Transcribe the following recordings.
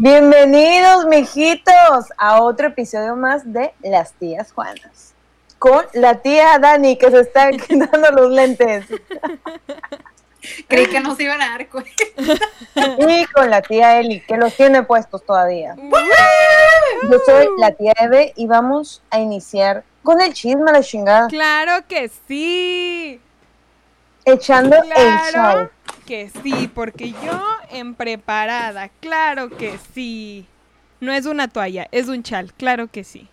Bienvenidos, mijitos, a otro episodio más de Las Tías Juanas. Con la tía Dani, que se está quitando los lentes. Creí que no se iban a dar cuenta. Y con la tía Eli, que los tiene puestos todavía. Yo soy la tía Eve y vamos a iniciar con el chisme, la chingada. Claro que sí. Echando el show. Que sí, porque yo en preparada, claro que sí. No es una toalla, es un chal, claro que sí.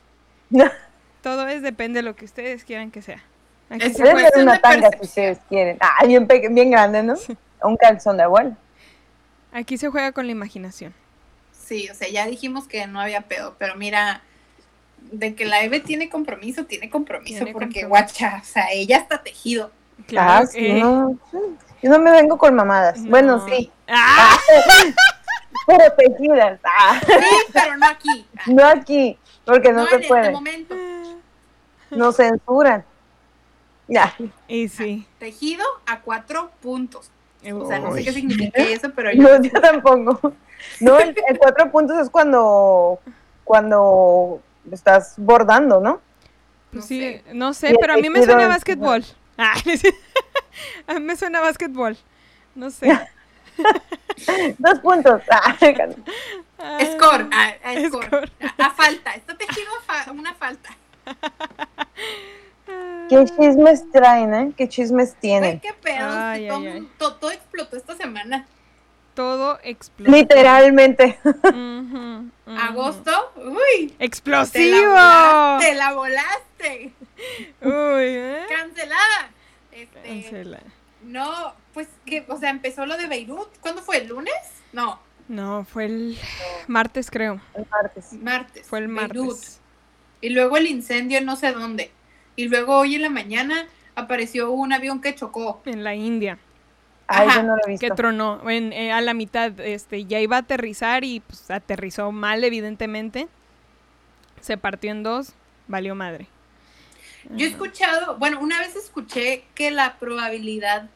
Todo es depende de lo que ustedes quieran que sea. Aquí Es se una de tanga si ustedes quieren. Ah, bien, bien grande, ¿no? Un calzón de abuelo. aquí se juega con la imaginación. Sí, o sea, ya dijimos que no había pedo, pero mira, de que la Eve tiene compromiso, tiene compromiso, Tiene porque compromiso. guacha, o sea, ella está tejido. Claro ah, sí, no. Yo no me vengo con mamadas. No. Bueno, sí. ¡Ah! Pero tejidas. Ah, Sí, pero no aquí. No aquí, porque no, no se en este momento. No censuran. Ya. Y sí. Tejido a cuatro puntos. O sea, no sé qué significa eso, pero yo. No, yo tampoco. No, el, el cuatro puntos es cuando, cuando estás bordando, ¿no? Pues No sí, sé. no sé, pero a mí me suena a básquetbol. Ah, a mí me suena a básquetbol. No sé. Dos puntos. Ah, Ah, Score, a, a score. Score. A, a falta. Está tejido a fa- una falta. ¿Qué chismes traen, eh? ¿Qué chismes tienen? qué pedo. Ay, todo, ay, ay. todo- todo explotó esta semana. Todo explotó. Literalmente. Agosto, uy. Te ¡Explosivo! la volaste, la volaste. Uy, ¿eh? Cancelada. Este, Cancela. no, pues que, o sea, empezó lo de Beirut. ¿Cuándo fue? ¿El lunes? No, No, fue el martes, creo. El martes. martes. Fue el Beirut. martes. Y luego el incendio en no sé dónde. Y luego hoy en la mañana apareció un avión que chocó. En la India. Ay, Ajá, yo no lo he visto. Que tronó. En, eh, a la mitad. Este, ya iba a aterrizar y pues aterrizó mal, evidentemente. Se partió en dos. Valió madre. Yo he escuchado, bueno, una vez escuché que la probabilidad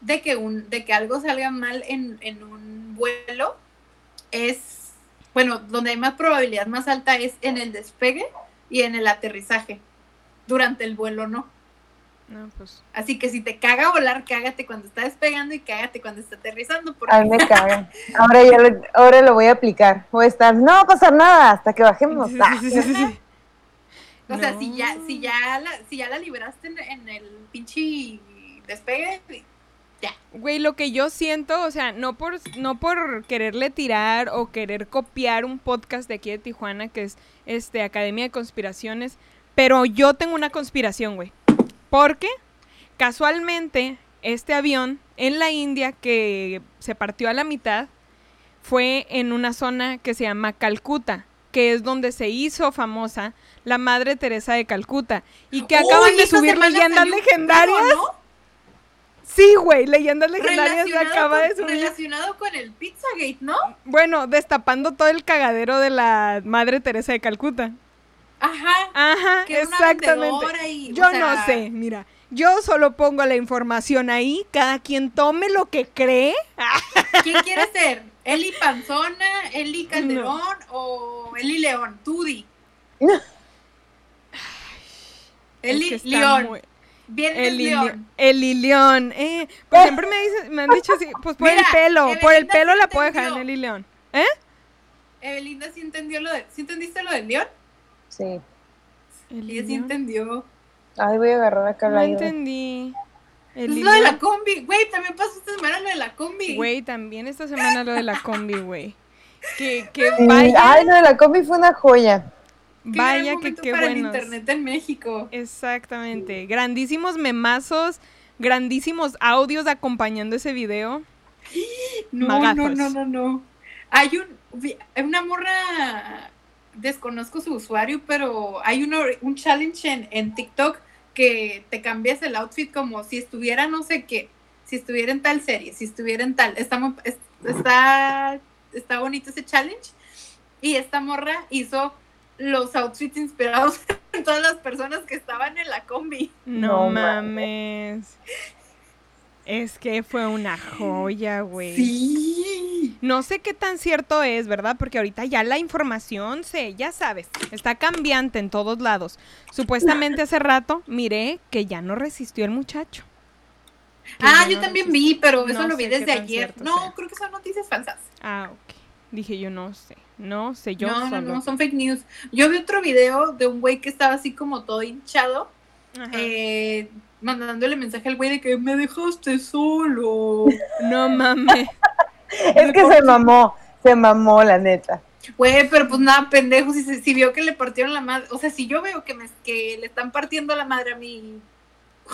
de que un, de que algo salga mal en, en un vuelo es, bueno, donde hay más probabilidad más alta es en el despegue y en el aterrizaje. Durante el vuelo no. No, pues. Así que si te caga volar, cágate cuando está despegando y cágate cuando está aterrizando. Porque Ay, me cagan. Ahora ya lo, ahora lo voy a aplicar. Voy a estar, no va a pasar nada hasta que bajemos. Sí, Ah. sí, sí, O sea, No. si ya, si ya la, si ya la libraste en, en el pinche despegue, ya. Güey, lo que yo siento, o sea, no por, no por quererle tirar o querer copiar un podcast de aquí de Tijuana, que es este Academia de Conspiraciones, pero yo tengo una conspiración, güey. Porque casualmente este avión en la India que se partió a la mitad fue en una zona que se llama Calcuta, que es donde se hizo famosa la Madre Teresa de Calcuta y que acaban Uy, de subir leyendas legendarias. ¿no? Sí, güey, leyendas legendarias se Relacionado acaba de con- subir. Relacionado con el Pizzagate, ¿no? Bueno, destapando todo el cagadero de la Madre Teresa de Calcuta. Ajá. Ajá, que exactamente. y, o Yo sea, no sé, mira. Yo solo pongo la información ahí, cada quien tome lo que cree. ¿Quién quiere ser? ¿Eli Panzona, Eli Calderón o Eli León? Tú Eli Es que León. muy- El, León. El Ilión. Eh, pues siempre me, dicen- me han dicho así, pues por Mira, el pelo, por el pelo sí la puedo dejar en el Ilión. ¿Eh? Evelinda sí entendió lo de. ¿Sí entendiste lo del León? Sí. El Ella sí entendió. Ay, voy a agarrar acá No la idea. entendí. El Es lo de la combi. Güey, también pasó esta semana lo de la combi. Güey, también esta semana lo de la combi, güey. Que, que vaya, Ay, lo de la combi fue una joya. Qué vaya que qué para el internet en México. Exactamente. Grandísimos memazos, grandísimos audios acompañando ese video. No, Magazos. no, no, no, no. Hay un, una morra, desconozco su usuario, pero hay uno, un challenge en, en TikTok que te cambias el outfit como si estuviera no sé qué, si estuviera en tal serie, si estuviera en tal, está, está, está bonito ese challenge. Y esta morra hizo los outfits inspirados en todas las personas que estaban en la combi. No, No mames. Es que fue una joya, güey. Sí. No sé qué tan cierto es, ¿verdad? Porque ahorita ya la información se, ya sabes, está cambiante en todos lados. Supuestamente hace rato miré que ya no resistió el muchacho. Ah, yo no también resistió. vi, pero eso No lo vi desde ayer. No, sea. creo que son noticias falsas. Ah, ok. Dije yo no sé, no sé, yo no, no, solo. no, son fake news. Yo vi otro video de un güey que estaba así como todo hinchado, eh, mandándole mensaje al güey de que me dejaste solo. No mames. Es que se mamó, se mamó, la neta. Güey, pero pues nada, pendejo, si, se- si vio que le partieron la madre, o sea, si yo veo que, me, que le están partiendo la madre a mi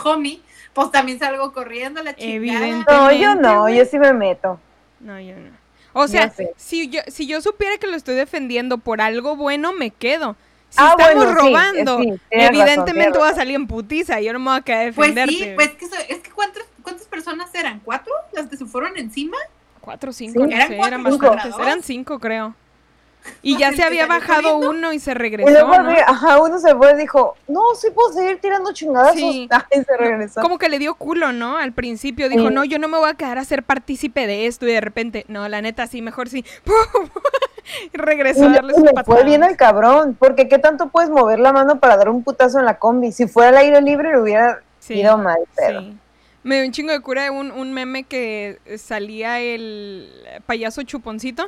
homie, pues también salgo corriendo a la chingada. Evidente. No, yo no, yo sí me meto. No, yo no. O sea, sé. si yo, si yo supiera que lo estoy defendiendo por algo bueno, me quedo. Si Ah, estamos bueno, robando, sí, razón, evidentemente tienes voy a razón. salir en putiza. Yo no me voy a quedar Pues defenderte. sí, pues que, es que ¿cuántas, ¿cuántas personas eran? ¿Cuatro? ¿Las que se fueron encima? Cuatro cinco, Sí. no Eran sé, cuatro eran cinco. bastantes. Eran cinco, creo. Y ya el se había bajado uno y se Y regresó, luego, ¿no? ajá, uno se fue y dijo, no, sí puedo seguir tirando chingadazos. Sí. Ay, se regresó. Como que le dio culo, ¿no? Al principio dijo, Sí. no, yo no me voy a quedar a ser partícipe de esto. Y de repente, no, la neta, sí, mejor sí. Y regresó Y a darle y le fue bien al cabrón, porque qué tanto puedes mover la mano para dar un putazo en la combi. Si fuera al aire libre le hubiera Sí, ido mal, pero. Me dio un chingo de cura un, un meme que salía el payaso chuponcito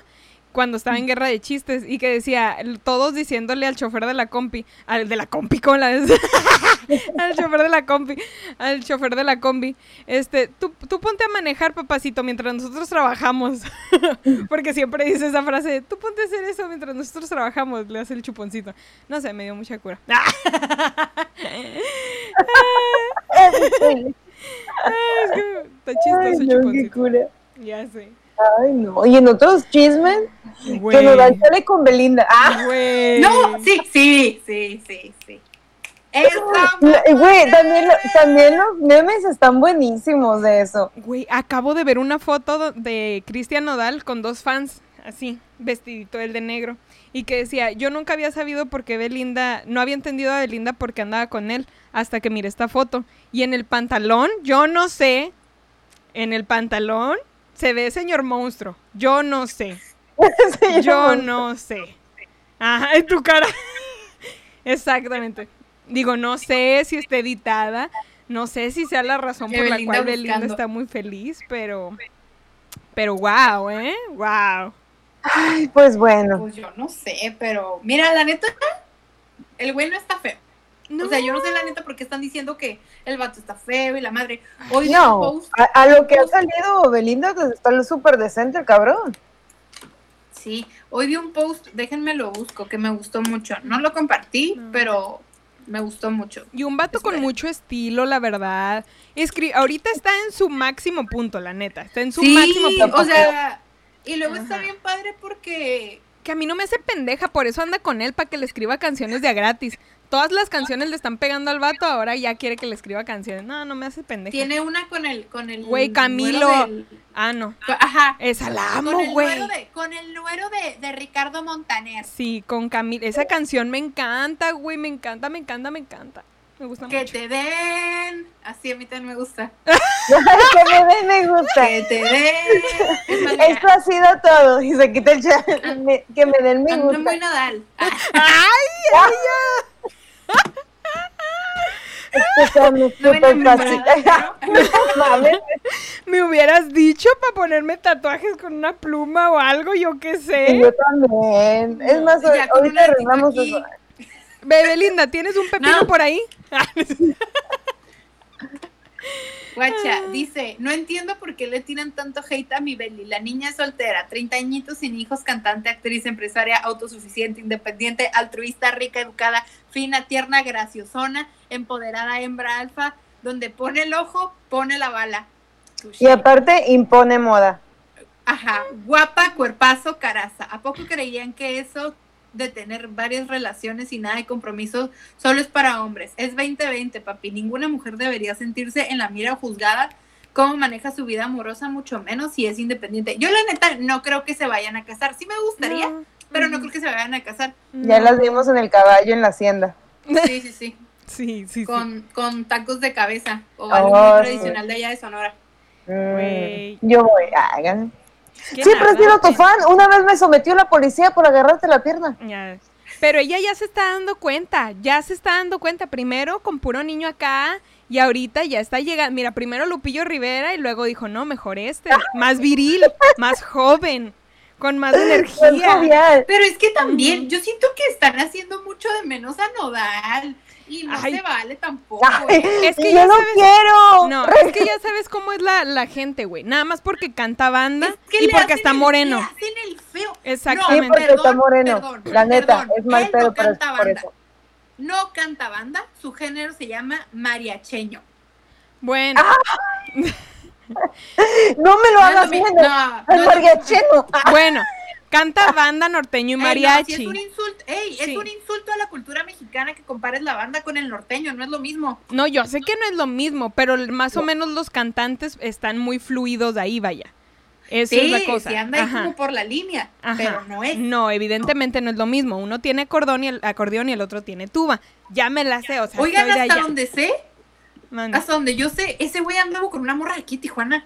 cuando estaba en guerra de chistes y que decía, todos diciéndole al chofer de la compi, al de la compi, ¿cómo la ves? al chofer de la compi, al chofer de la combi, este, tú, tú ponte a manejar, papacito, mientras nosotros trabajamos. Porque siempre dice esa frase, de, tú ponte a hacer eso mientras nosotros trabajamos, le hace el chuponcito. No sé, me dio mucha cura. Ay, Es que está chistoso no, qué chuponcito. cura. Ya sé. Ay, no. Y en otros chismes, Güey. que Nodal sale con Belinda. Ah, Güey. No, sí, sí, sí, sí, sí. Güey, también, también los memes están buenísimos de eso. Güey, acabo de ver una foto de Cristian Nodal con dos fans, así, vestidito el de negro, y que decía, yo nunca había sabido por qué Belinda, no había entendido a Belinda porque andaba con él, hasta que miré esta foto. Y en el pantalón, yo no sé, en el pantalón se ve señor monstruo, yo no sé, yo no sé. Ajá, en tu cara. Exactamente. Digo, no sé si está editada, no sé si sea la razón por la cual Belinda está muy feliz, pero pero wow, ¿eh? Wow. Ay, pues bueno. Pues yo no sé, pero mira, la neta, el güey no está feo. O sea, yo no sé la neta por qué están diciendo que el vato está feo y la madre. Hoy vi un No, post, a, a lo que ha salido Belinda pues, está súper decente el cabrón. sí, hoy vi un post, déjenme lo busco, que me gustó mucho. No lo compartí, No. pero me gustó mucho. Y un vato con mucho estilo, la verdad. Escri ahorita está en su máximo punto, la neta. Está en su Sí, máximo punto. o sea, y luego está bien padre porque que a mí no me hace pendeja, por eso anda con él, para que le escriba canciones de a gratis. Todas las canciones le están pegando al vato, ahora ya quiere que le escriba canciones. No, no me hace pendeja. tiene una con el con el Güey, Camilo. del- Ah, no. ajá. Esa la con amo, el güey. con el nuero de, de Ricardo Montaner. Sí, con Camila. Esa canción me encanta, güey. Me encanta, me encanta, me encanta. Me gusta Que mucho. te den. Así a mí también me gusta. que me den me gusta. Que te den. Esto ha sido todo. Y se quita el chat. Me- que me den me ando gusta. muy nodal. Ah, ¡Ay! ella! Me hubieras dicho para ponerme tatuajes con una pluma o algo, yo qué Y sé. yo también. Es más, ahorita una arreglamos eso. Bebe Linda, ¿tienes un pepino No. por ahí? Guacha, dice, no entiendo por qué le tiran tanto hate a mi Belly. La niña es soltera, 30 añitos sin hijos, cantante, actriz, empresaria, autosuficiente, independiente, altruista, rica, educada, fina, tierna, graciosona, empoderada, hembra alfa, donde pone el ojo, pone la bala. Y aparte impone moda. Ajá, guapa, cuerpazo, caraza. ¿A poco creían que eso de tener varias relaciones y nada de compromiso solo es para hombres? Es 2020, papi. Ninguna mujer debería sentirse en la mira o juzgada cómo maneja su vida amorosa, mucho menos si es independiente. Yo la neta no creo que se vayan a casar. Sí me gustaría, No. pero no creo que se vayan a casar. Ya No. las vimos en el caballo en la hacienda. Sí, sí, sí. Sí, sí, sí. Con, con tacos de cabeza o algo Oh, muy sí. tradicional de allá de Sonora. Mm, yo voy. Hagan. Siempre nada, sido tu fan. Una vez me sometió la policía por agarrarte la pierna. Ya. Pero ella ya se está dando cuenta, ya se está dando cuenta. Primero con puro niño acá y ahorita ya está llegando. Mira, primero Lupillo Rivera y luego dijo, no, mejor este, más viril, más joven, con más energía. Pero es que también, yo siento que están haciendo mucho de menos a Nodal. Y no Ay. se vale tampoco. Ay. Es que yo ya no sabes- quiero. No, es que ya sabes cómo es la, la gente, güey. Nada más porque canta banda Es que y porque está el- moreno. Le hacen el feo. Exactamente. Sí, porque está moreno. perdón, la neta, perdón. es mal pedo, no pero canta por banda. eso. No canta banda, su género se llama mariacheño. Bueno, No me lo No hagas bien. no, no mariacheno. bueno, canta banda norteño y Ey, no, mariachi. es un insulto, ey, Sí. es un insulto a la cultura mexicana que compares la banda con el norteño, no es lo mismo. No, yo sé que no es lo mismo, pero más o menos los cantantes están muy fluidos de ahí, vaya. Eso sí, es la cosa. sí anda ahí Ajá, como por la línea, ajá. pero no es. No, evidentemente no es lo mismo. Uno tiene acordeón y el, acordeón y el otro tiene tuba. Ya me la sé, o sea, Oigan, hasta allá. donde sé, hasta donde yo sé, ese güey andaba con una morra aquí, Tijuana.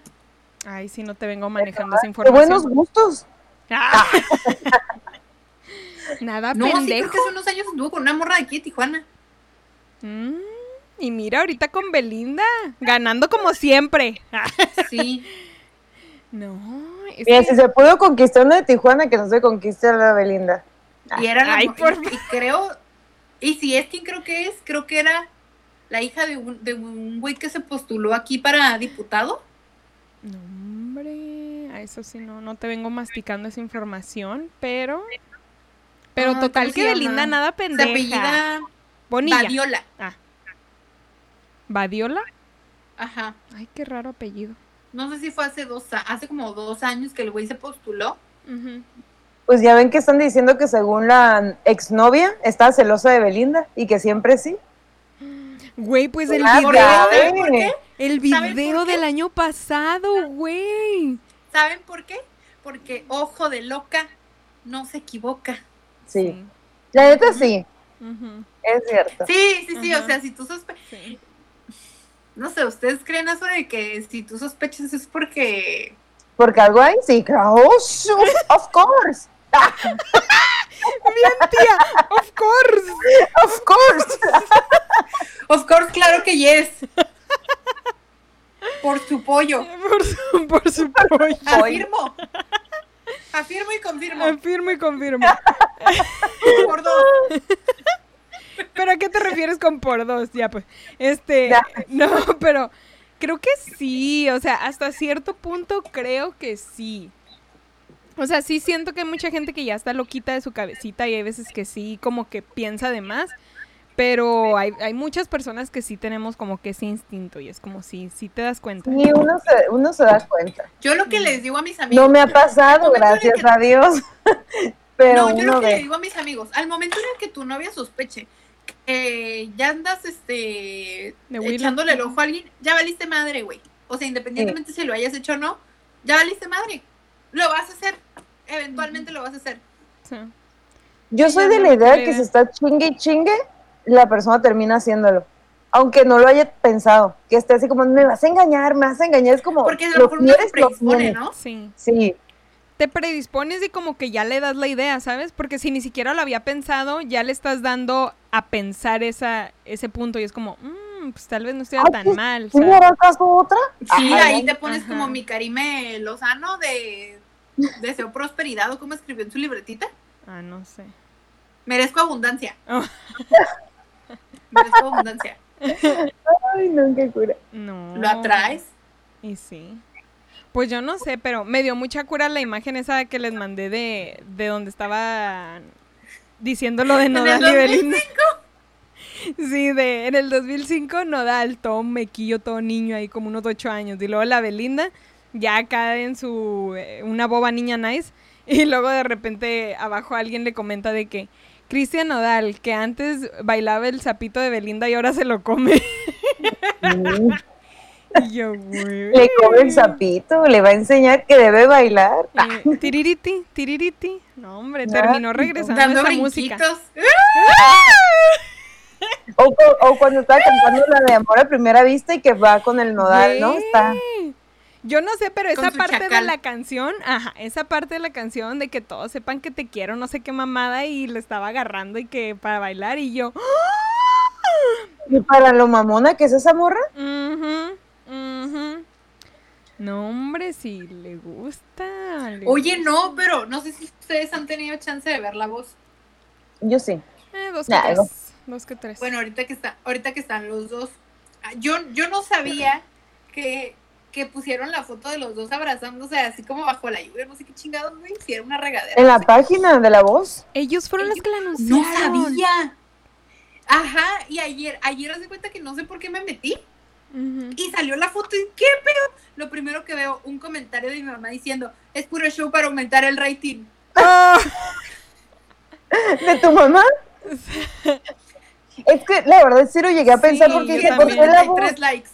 Ay, sí, no te vengo manejando esa Qué información. buenos gustos. Ah. Nada No, sí, creo pendejo. que hace unos años anduvo con una morra de aquí, de Tijuana. Mm, y mira ahorita con Belinda, ganando como siempre. Sí. no, es Mira, que- si se pudo conquistar una de Tijuana, que no se conquiste la Belinda. Y era la Ay, por y, y creo, y si es quien creo que es, creo que era la hija de un, de un güey que se postuló aquí para diputado. No, hombre, a eso sí no, no te vengo masticando esa información, pero... Pero Ah, total ¿cómo que se llama? Belinda nada Se pendeja. apellida Bonilla. Badiola. ¿Badiola? Ajá. Ay, qué raro apellido. No sé si fue hace dos, hace como dos años que el güey se postuló. Pues ya ven que están diciendo que según la exnovia está celosa de Belinda y que siempre sí. Güey, pues el Ah, video, el ¿Saben video por qué? del año pasado, güey. ¿Saben por qué? Porque ojo de loca no se equivoca. Sí. La neta sí, es cierto. Sí, sí, sí, o sea, si tú sospechas, sí. no sé, ¿ustedes creen eso de que si tú sospechas es porque... Porque algo hay, sí, claro. Oh, of course. Bien, tía, of course. Of course. Of course, claro que yes. Por su pollo. Por su, por su pollo. Afirmo. Afirmo y confirmo. Afirmo y confirmo. Por dos. ¿Pero a qué te refieres con por dos? Ya, pues. Este. Ya. No, pero creo que sí. O sea, hasta cierto punto creo que sí. O sea, sí siento que hay mucha gente que ya está loquita de su cabecita y hay veces que sí, como que piensa de más. Pero hay, hay muchas personas que sí tenemos como que ese instinto y es como si sí te das cuenta. Y uno se, uno se da cuenta. Yo lo que les digo a mis amigos. No me ha pasado, gracias que- a Dios. Pero no, yo uno lo que le ve. digo a mis amigos, al momento en el que tu novia sospeche que ya andas este echándole el ojo a alguien, ya valiste madre, güey. O sea, independientemente si lo hayas hecho o no, ya valiste madre. Lo vas a hacer. Eventualmente lo vas a hacer. Sí. Yo soy de la idea de que si está chingue y chingue, la persona termina haciéndolo. Aunque no lo haya pensado, que esté así como, me vas a engañar, me vas a engañar, es como, Porque a lo quieres, lo predispone. ¿no? Sí. Sí, te predispones y como que ya le das la idea, ¿sabes? Porque si ni siquiera lo había pensado, ya le estás dando a pensar esa, ese punto y es como, "Mm, pues tal vez no estuviera Ay, tan pues, mal. ¿sí le hará caso otra? Sí, Ajá, ahí ¿no? te pones Ajá. como mi Karime Lozano de Deseo Prosperidad o como escribió en su libretita. Ah, no sé. Merezco abundancia. Oh. Merezco abundancia. Ay, no, qué cura. No. ¿Lo atraes? Y sí. Pues yo no sé, pero me dio mucha cura la imagen esa que les mandé de, de donde estaba diciendo lo de Nodal y 2005? Belinda. Sí, de, en el 2005 Nodal, todo mequillo, todo niño ahí como unos ocho años. Y luego la Belinda, ya acá en su, eh, una boba niña nice. Y luego de repente abajo alguien le comenta de que Cristian Nodal, que antes bailaba el sapito de Belinda y ahora se lo come. Y yo, güey. Le come el sapito, le va a enseñar que debe bailar. Eh, tiririti, tiririti. No, hombre, No, terminó regresando Dando esa música. o cuando estaba cantando la de Amor a Primera Vista y que va con el nodal, ¿no? Está. Yo no sé, pero esa parte de la canción, ajá, esa parte de la canción de que todos sepan que te quiero, no sé qué mamada, y le estaba agarrando y que para bailar, y yo, Y para lo mamona que es esa morra. No, hombre, si le gusta. le Oye, no, pero no sé si ustedes han tenido chance de ver la voz. yo sí. Eh, dos que Nah, tres. Dos que tres. Bueno, ahorita que está, ahorita que están los dos. ah, Yo, yo no sabía que, que pusieron la foto de los dos abrazándose así como bajo la lluvia, no sé qué chingados, güey, si era una regadera. En la no sé. página de la voz. Ellos fueron los que la No anunciaron. sabía. Ajá, y ayer, ayer hace cuenta que no sé por qué me metí y salió la foto y ¿qué pedo? Lo primero que veo, un comentario de mi mamá diciendo, es puro show para aumentar el rating. Ah, ¿De tu mamá? Es que la verdad sí lo llegué a pensar Sí, porque dije, ¿por qué la voz? 33 likes.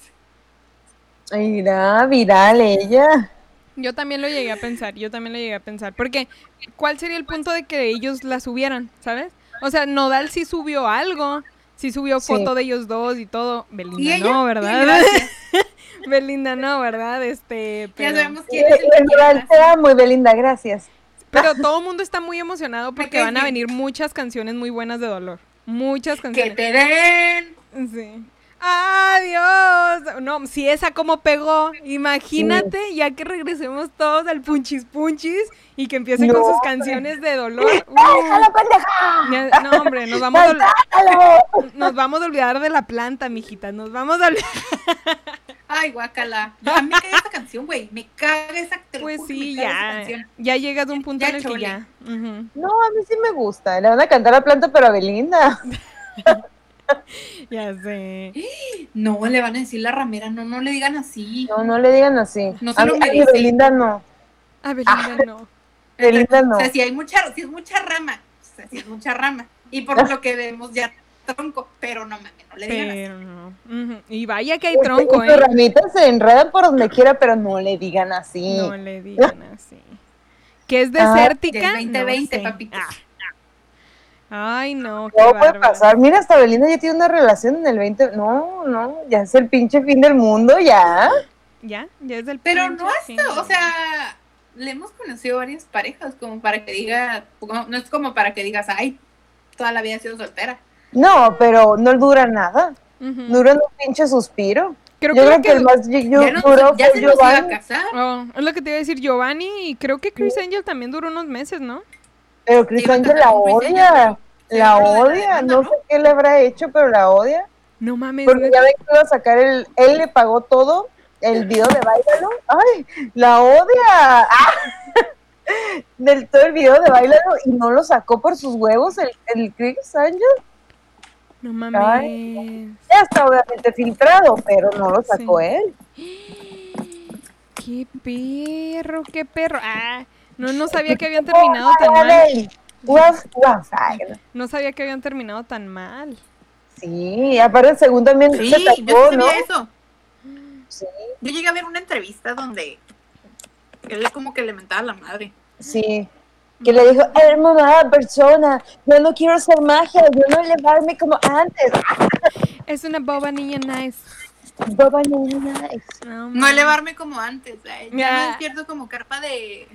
Ay, Mira, viral ella. Yo también lo llegué a pensar, yo también lo llegué a pensar. Porque, ¿cuál sería el punto de que ellos la subieran, sabes? O sea, Nodal sí subió algo, sí subió Sí. foto de ellos dos y todo. Belinda no, ¿verdad? Belinda no, ¿verdad? Este, Ya pero, sabemos quién es el En real que te amo y Belinda, gracias. pero todo el mundo está muy emocionado porque van a venir muchas canciones muy buenas de dolor. Muchas Que canciones. te den. Sí. Adiós. No, si esa como pegó, imagínate ya que regresemos todos al punchis punchis y que empiecen con sus hombre. canciones de dolor. Uy, ¡Déjalo, pendeja! ya- no, hombre, nos vamos, a, nos vamos a olvidar de la planta, mijita. Nos vamos a olvidar. Ay, guacala. A mí me caga esa canción, güey. Me caga esa Pues juro que sí, ya. canción. Ya llegas a un punto Ya en el que ya. No, a mí sí me gusta. Le van a cantar a planta, pero a Belinda. ya sé. No, le van a decir la ramera. No, no le digan así. No, no le digan así. No se a lo a. Belinda no. A Belinda no. Belinda no. O sea, si hay mucha, si es mucha rama. O sea, si es mucha rama. Y por lo que vemos ya tronco. Pero no mames, no le digan así. Y vaya que hay tronco, ¿eh? ramitas se enredan por donde quiera, pero no le digan así. No le digan así. Que es Ah, desértica. del 2020, no sé. papitos. Ay, no. qué No puede bárbaro. pasar. Mira, hasta Belinda ya tiene una relación en el 20. No, no, ya es el pinche fin del mundo, ya. Ya, ya es del Pero pinche no fin. hasta, o sea, le hemos conocido varias parejas como para que diga, no es como para que digas, ay, toda la vida he sido soltera. No, pero no dura nada. Ujú. Dura un pinche suspiro. Creo Yo que, creo lo que que- el más yo, ya no, duró ya fue se nos iba a Giovanni, casar. Oh, es lo que te iba a decir Giovanni y creo que Chris Angel también duró unos meses, ¿no? pero Chris Angel la odia. La odia. demanda, No ¿no? sé qué le habrá hecho, pero la odia. No mames. Porque ya ven que iba a sacar el. Él le pagó todo. El video de Bailalo. ¡Ay! ¡La odia! ¡Ah! Del todo el video de Bailalo y no lo sacó por sus huevos el, el Chris Angel. No mames. Ya está obviamente filtrado, pero no lo sacó Sí. él. Qué perro, qué perro. Ah, no, no sabía que habían terminado tan mal. No sabía que habían terminado tan mal. Sí, aparte según también Sí, se yo sí tatuó, ¿no? sabía eso. Sí, Yo llegué a ver una entrevista donde él como que le mentaba a la madre. sí. Que le dijo, hermosa persona, yo no quiero hacer magia, yo no elevarme como antes. Es una boba niña nice. Boba niña, nice. No, No elevarme como antes. ay, Ya no despierto como carpa de...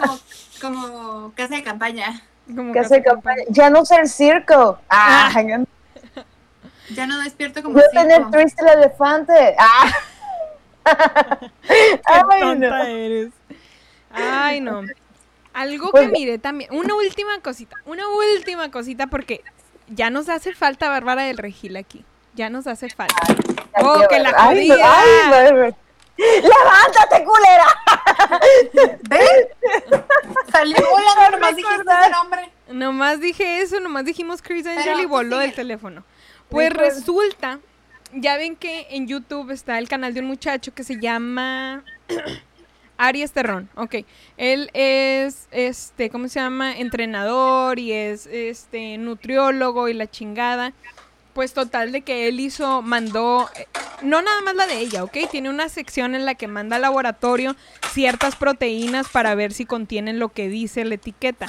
como, como casa de campaña. Como Que casa hace campaña. Ya no ser circo. Ah, ya no Ya no despierto como tener triste el elefante. Ah. Qué Ay, tonta no. eres. Ay, no. Algo Pues- que miré también. Una última cosita. Una última cosita porque ya nos hace falta Bárbara del Regil aquí. Ya nos hace falta. Oh, que la Ay, no, jodida. ay, no, no. ¡Levántate, culera! ¿Ves? Salió volando, nomás dijiste ese nombre. Nomás dije eso, nomás dijimos Chris Angel Pero, y voló del teléfono. Pues Recuerda. resulta, ya ven que en YouTube está el canal de un muchacho que se llama Aries Terrón. Ok, él es, este, ¿cómo se llama? Entrenador y es, este, nutriólogo y la chingada. Pues total de que él hizo, mandó, eh, no nada más la de ella, ¿ok? Tiene una sección en la que manda al laboratorio ciertas proteínas para ver si contienen lo que dice la etiqueta.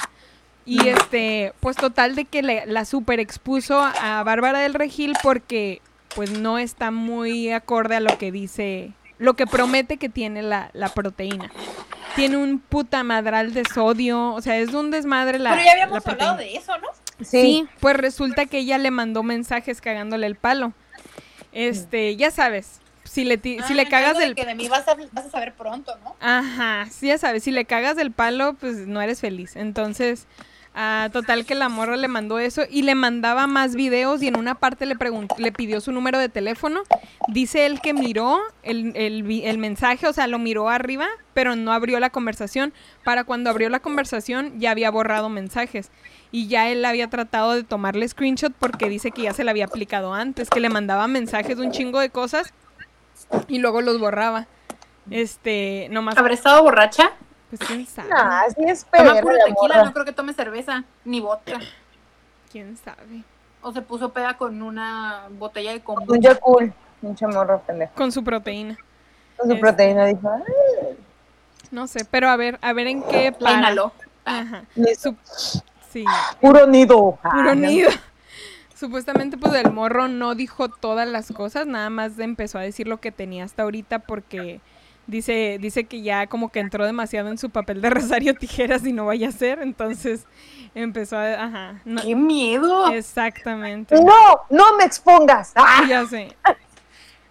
Y este, pues total de que le- la super expuso a Bárbara del Regil porque pues no está muy acorde a lo que dice lo que promete que tiene la, la proteína. Tiene un puta madral de sodio, o sea, es un desmadre la Pero ya habíamos la hablado de eso, ¿no? Sí. Sí, pues resulta que ella le mandó mensajes cagándole el palo. Este, ya sabes, si le, ti- si Ah, le cagas algo de del... que de mí vas a, vas a saber pronto, ¿no? Ajá, sí, ya sabes, si le cagas del palo, pues no eres feliz. Entonces, ah, total que la morra le mandó eso y le mandaba más videos y en una parte le preguntó, le pidió su número de teléfono. Dice él que miró el, el el mensaje, o sea, lo miró arriba, pero no abrió la conversación. Para cuando abrió la conversación ya había borrado mensajes. Y ya él había tratado de tomarle screenshot porque dice que ya se le había aplicado antes, que le mandaba mensajes de un chingo de cosas y luego los borraba. Este, nomás ¿Habré estado borracha? pues quién sabe. Nah, sí es Toma puro tequila, no creo que tome cerveza, ni vodka. Quién sabe. O se puso peda con una botella de Un kombucha. Yakul, un chamorro pendejo. Con su proteína. Con su Este. proteína dijo, "Ay, No sé, pero a ver, a ver en qué para. Ajá. Su- sí, puro nido. Ah, puro nido. Supuestamente, pues el morro no dijo todas las cosas, nada más empezó a decir lo que tenía hasta ahorita porque dice, dice que ya como que entró demasiado en su papel de Rosario Tijeras y no vaya a ser, entonces empezó a, ajá, no- ¡Qué miedo! exactamente. No, no me expongas. Ah, Ya sé.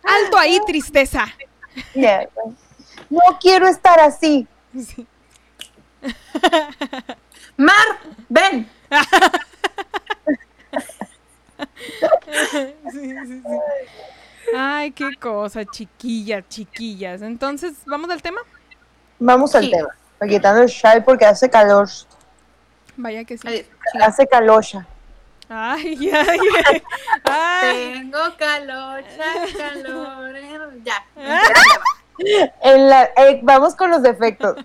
Alto ahí, tristeza. No quiero estar así. Sí. Mar, ven. Sí, sí, sí. Ay, qué cosa, chiquillas, chiquillas. Entonces, ¿vamos al tema? Vamos al tema. Me quitando el chai porque hace calor. Vaya que sí. Hace calocha. Ay, ay, ay. Ay. Tengo calor, cha- calor. Ya. En la- eh, vamos con los defectos.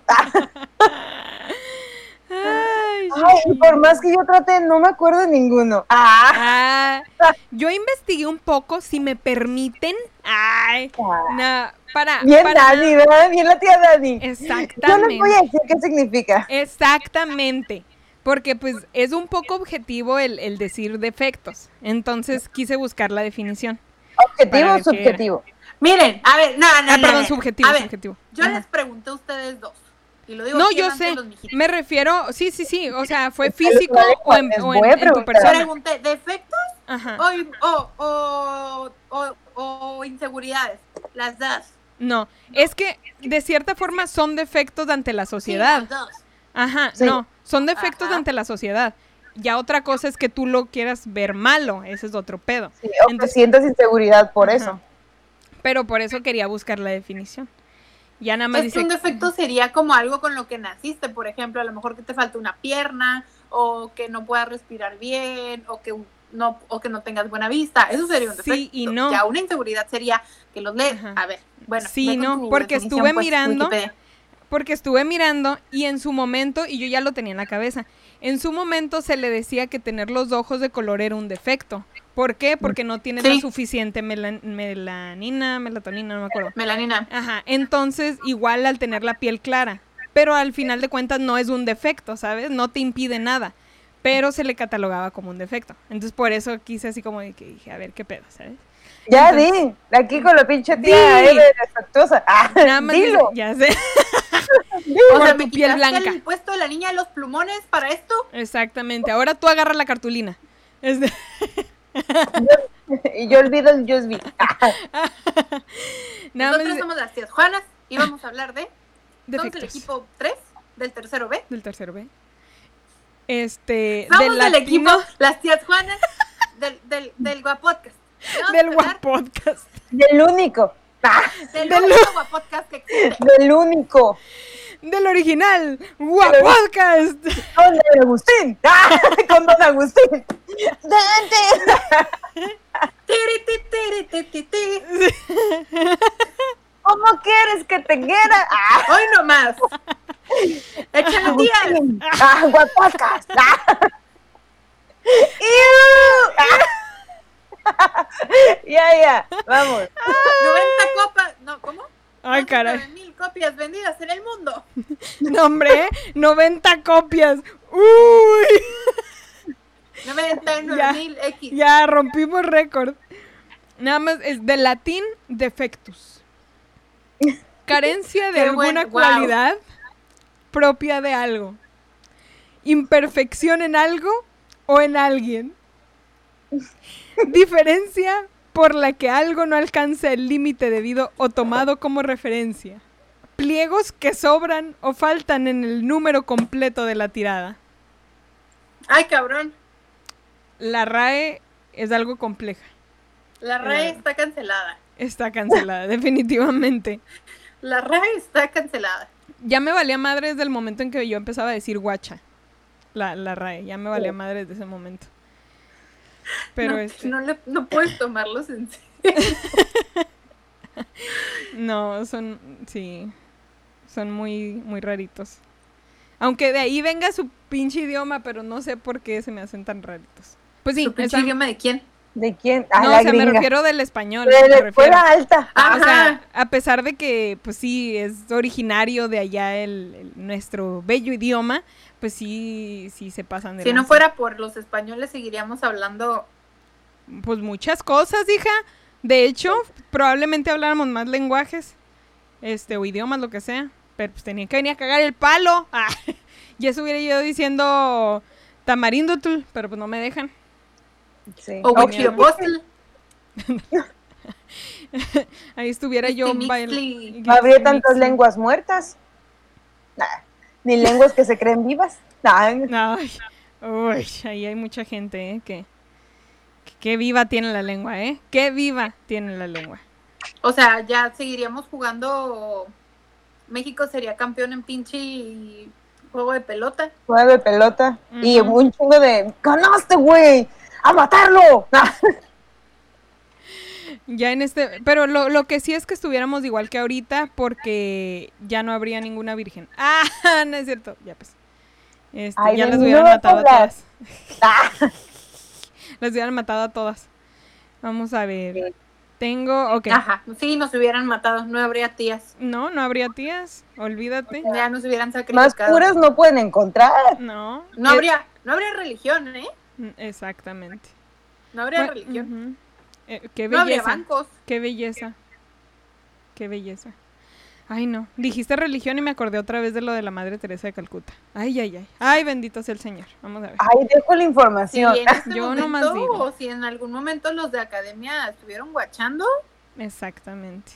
Ay, por más que yo trate, no me acuerdo de ninguno. Ah, Ah, yo investigué un poco, si me permiten. Ay, na- para. bien para- Dani, ¿verdad? Bien la tía Dani. Yo les Exactamente. voy a decir qué significa. Exactamente. Porque pues es un poco objetivo el, el decir defectos. Entonces quise buscar la definición. ¿Objetivo o subjetivo? Miren, a ver, no, no, Ah, no, perdón, no. subjetivo, A ver, subjetivo. Yo Ajá. les pregunté a ustedes dos. Y lo digo No, yo sé. Me refiero, sí, sí, sí. O sea, fue físico o en, o en- en tu persona. Pregunté, ¿defectos Ajá. o, o, o, inseguridades? Las dos. No, es que de cierta forma son defectos ante la Sí, sociedad. las dos. Ajá, Sí. no, son defectos Ajá. ante la sociedad. Ya otra cosa es que tú lo quieras ver malo, ese es otro pedo. Sí, o Entonces- sientas inseguridad por Ajá. eso. Pero por eso quería buscar la definición. Ya nada más Es que un defecto sería como algo con lo que naciste, por ejemplo, a lo mejor que te falta una pierna, o que no puedas respirar bien, o que no, o que no tengas buena vista. Eso sería un Sí defecto. y no. Ya una inseguridad sería que los lees. Ajá. A ver, bueno. Sí, no, porque estuve pues, mirando. Wikipedia. porque estuve mirando y en su momento, y yo ya lo tenía en la cabeza, en su momento se le decía que tener los ojos de color era un defecto. ¿Por qué? Porque no tienes la Sí. suficiente melan- melanina, melatonina, no me acuerdo. Melanina. Ajá, entonces igual al tener la piel clara, pero al final de cuentas no es un defecto, ¿sabes? No te impide nada, pero se le catalogaba como un defecto. Entonces por eso quise así como de que dije, a ver qué pedo, ¿sabes? Ya Entonces- di, aquí con la pinche tía defectuosa. Ah, Nada más dilo. ya sé, O sea, tu me piel blanca. el puesto de la niña de los plumones para esto. exactamente. Ahora tú agarra la cartulina. Este- Y yo olvido el USB. Nosotros somos las tías Juanas y vamos a hablar de. Somos el defectos equipo 3 del tercero B. del tercero B. Este, Somos del del equipo las tías Juanas del, del, del Guapodcast. Del Guapodcast. del único. Ah, Del del- único Guapodcast que existe. del único. Del original Guapodcast. Con Don Agustín. Ah, con Don Agustín. ¿Cómo quieres que te quiera? Ah, Hoy no más. Échale. Agustín. Ah. Ah. Ah. Ya, ya, vamos. 90 copas. No, ¿cómo? Ay, caray. mil copias vendidas en el mundo. No, hombre, 90 copias. Uy, 99 Ya. mil X. ya rompimos récord. Nada más es de latín defectus. Carencia de Qué alguna bueno, cualidad propia de algo. Imperfección en algo o en alguien. Diferencia por la que algo no alcanza el límite debido o tomado como referencia. Pliegos que sobran o faltan en el número completo de la tirada. Ay, cabrón. La RAE es algo compleja. La RAE Eh. está cancelada. Está cancelada, definitivamente. La RAE está cancelada. Ya me valía madre desde el momento en que yo empezaba a decir guacha. La, la RAE, ya me valía madre desde ese momento. Pero no, este, no, le- no puedes tomarlos en serio. no, son, sí, son muy, muy raritos. Aunque de ahí venga su pinche idioma, pero no sé por qué se me hacen tan raritos. Pues sí, ¿Tu pinche están- idioma de quién? ¿De quién? Ah, no, la o sea, me refiero del español. De la escuela alta. O sea, Ajá. a pesar de que, pues sí, es originario de allá el, el- nuestro bello idioma, pues sí, sí se pasan de Si no fuera por los españoles, seguiríamos hablando. Pues muchas cosas, hija. De hecho, probablemente habláramos más lenguajes, este, o idiomas, lo que sea. Pero pues tenía que venir a cagar el palo. Ah, y eso hubiera yo diciendo tamarindotl, pero pues no me dejan. Sí. O Ahí estuviera yo Mixtimixtli. bailando. No habría tantas lenguas muertas. Nah, Ni lenguas que se creen vivas. Nah, Ay, uy, ahí hay mucha gente, ¿eh? Que, que, que viva tiene la lengua, ¿eh? Qué viva tiene la lengua. O sea, ya seguiríamos jugando. México sería campeón en pinche juego de pelota. juego de pelota. Y un chingo de. ¡Ganaste, güey! ¡A matarlo! Ah, Ya en este, pero lo, lo que sí es que estuviéramos igual que ahorita porque ya no habría ninguna virgen. Ah, no es cierto, ya pues. Este, Ay, ya las hubieran matado a todas. Ah, Las hubieran matado a todas. Vamos a ver. Tengo, ok. Ajá, sí, nos hubieran matado, no habría tías. No, no habría tías, olvídate. Ya nos hubieran Más sacrificado. puras no pueden encontrar. No. No habría, no habría religión, ¿eh? mm, Exactamente. No habría Bueno, religión. ujú. Eh, qué No belleza. bancos. Qué belleza. Qué belleza. Ay, no. Dijiste religión y me acordé otra vez de lo de la Madre Teresa de Calcuta. Ay, ay, ay. Ay, bendito sea el Señor. Vamos a ver. Ay, dejo la Si información. en este Yo momento, nomás digo. o si en algún momento los de academia estuvieron guachando, Exactamente.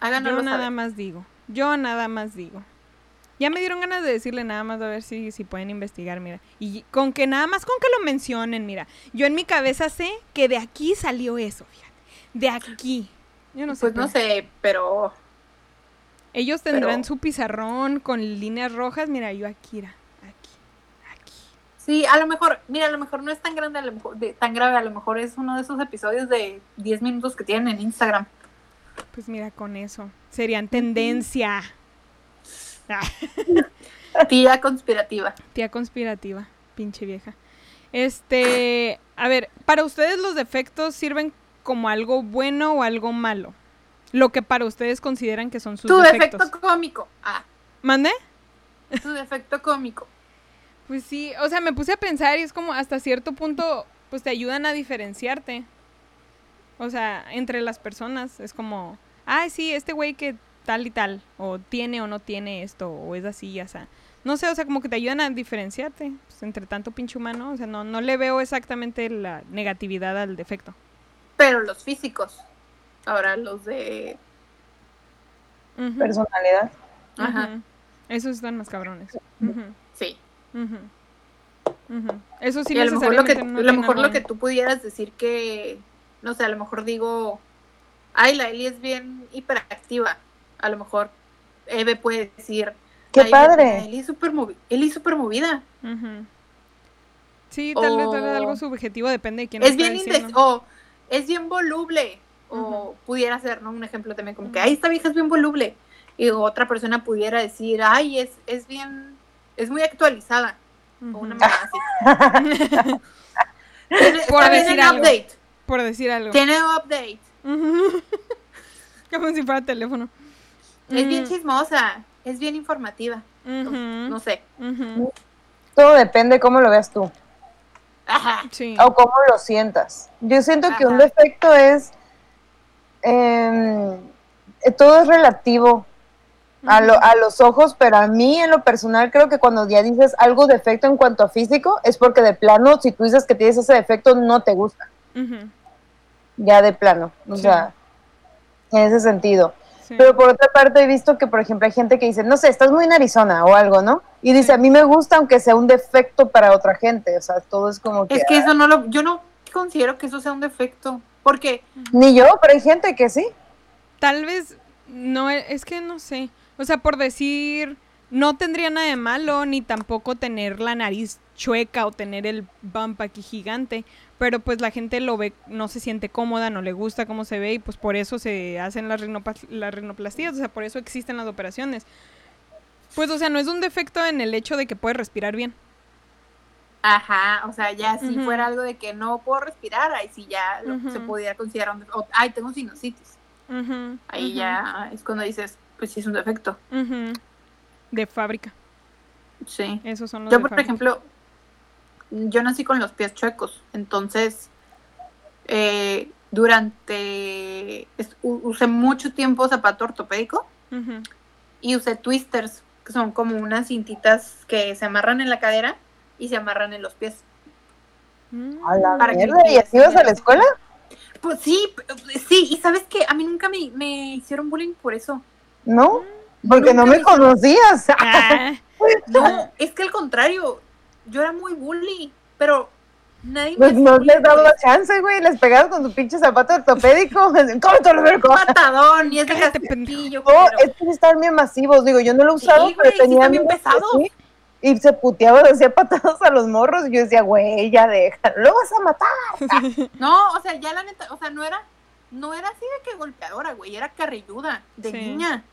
háganoslo Yo nada saber. más digo. Yo nada más digo. Ya me dieron ganas de decirle nada más a ver si, si pueden investigar, mira. Y con que nada más con que lo mencionen, mira. Yo en mi cabeza sé que de aquí salió eso, fíjate. De aquí. Yo no sé. Pues no sé, pero Ellos tendrán pero- su pizarrón con líneas rojas. Mira, yo aquí, mira, aquí, aquí. sí, a lo mejor, mira, a lo mejor no es tan grande, a lo mejor, de- tan grave, a lo mejor es uno de esos episodios de 10 minutos que tienen en Instagram. Pues mira, con eso. Serían tendencia. Tía conspirativa. tía conspirativa, pinche vieja. Este, a ver, para ustedes los defectos sirven como algo bueno o algo malo. Lo que para ustedes consideran que son sus Tu defectos. defecto cómico. Ah, ¿Mande? tu defecto cómico. Pues sí, o sea, me puse a pensar y es como hasta cierto punto, pues te ayudan a diferenciarte. O sea, entre las personas es como, ay, sí, este güey que tal y tal, o tiene o no tiene esto, o es así, o sea, no sé, o sea, como que te ayudan a diferenciarte pues, entre tanto pinche humano, o sea, no, no le veo exactamente la negatividad al defecto. Pero los físicos. Ahora los de. Personalidad. Ajá. Esos están más cabrones. Sí. Eso sí y a lo mejor, lo que, necesariamente no a lo mejor lo que tú pudieras decir que. No sé, a lo mejor digo. Ay, la Eli es bien hiperactiva. A lo mejor Eve puede decir. ¡Qué "Ay, padre! Eli es súper movi- movida. Ujú. Sí, tal vez, tal vez algo subjetivo, depende de quién es lo bien o es bien voluble o pudiera ser no un ejemplo también como que ay esta vieja es bien voluble y otra persona pudiera decir ay es es bien es muy actualizada o una así Tiene- Por decir algo. update Por decir algo. tiene update. Como si fuera teléfono. Es bien Mm, chismosa es bien informativa no sé. Todo depende cómo lo veas tú ajá Sí. o cómo lo sientas. Yo siento que un defecto es em, eh, todo es relativo a, lo- a los ojos, pero a mí en lo personal creo que cuando ya dices algo defecto en cuanto a físico, es porque de plano, si tú dices que tienes ese defecto, no te gusta, ya de plano, o Sí. sea, en ese sentido. Sí. Pero por otra parte he visto que, por ejemplo, hay gente que dice, no sé, estás muy narizona o algo, ¿no? Y dice, a mí me gusta aunque sea un defecto para otra gente, o sea, todo es como que... Es que eso no lo, yo no considero que eso sea un defecto, porque Ni yo, pero hay gente que sí. Tal vez, no, e- es que no sé. O sea, por decir, no tendría nada de malo, ni tampoco tener la nariz chueca o tener el bump aquí gigante. Pero pues la gente lo ve, no se siente cómoda, no le gusta cómo se ve y pues por eso se hacen las, las rinoplastías, o sea, por eso existen las operaciones. Pues, o sea, no es un defecto en el hecho de que puedes respirar bien. Ajá, o sea, ya si fuera algo de que no puedo respirar, ahí sí ya lo- se pudiera considerar un defecto. Ay, tengo sinusitis. Ahí ya es cuando dices, pues sí es un defecto. De fábrica. Sí. Esos son los Yo, por fábrica. ejemplo, yo nací con los pies chuecos, entonces eh, durante, es- usé mucho tiempo zapato ortopédico y usé twisters, que son como unas cintitas que se amarran en la cadera y se amarran en los pies. Mm. A la Para que mierda, ¿y así vas a la escuela? Pues sí, sí, y sabes que a mí nunca me, me hicieron bullying por eso. ¿No? Porque no me- conocías. Ah, No, es que al contrario, yo era muy bully, pero nadie me Pues hacía no les daba chance, güey. Les pegabas con tu pinche zapato ortopédico. ¿Cómo te lo vergo? patadón y es de castillo. No, es que sí están bien masivos. Digo, yo no lo he Sí, güey, pero sí tenía están bien sí, Y se puteaba, hacía patadas a los morros. Y yo decía, güey, ya deja. Lo vas a matar. No, o sea, ya la neta, o sea, no era, no era así de que golpeadora, güey, era carrilluda, de Sí. niña.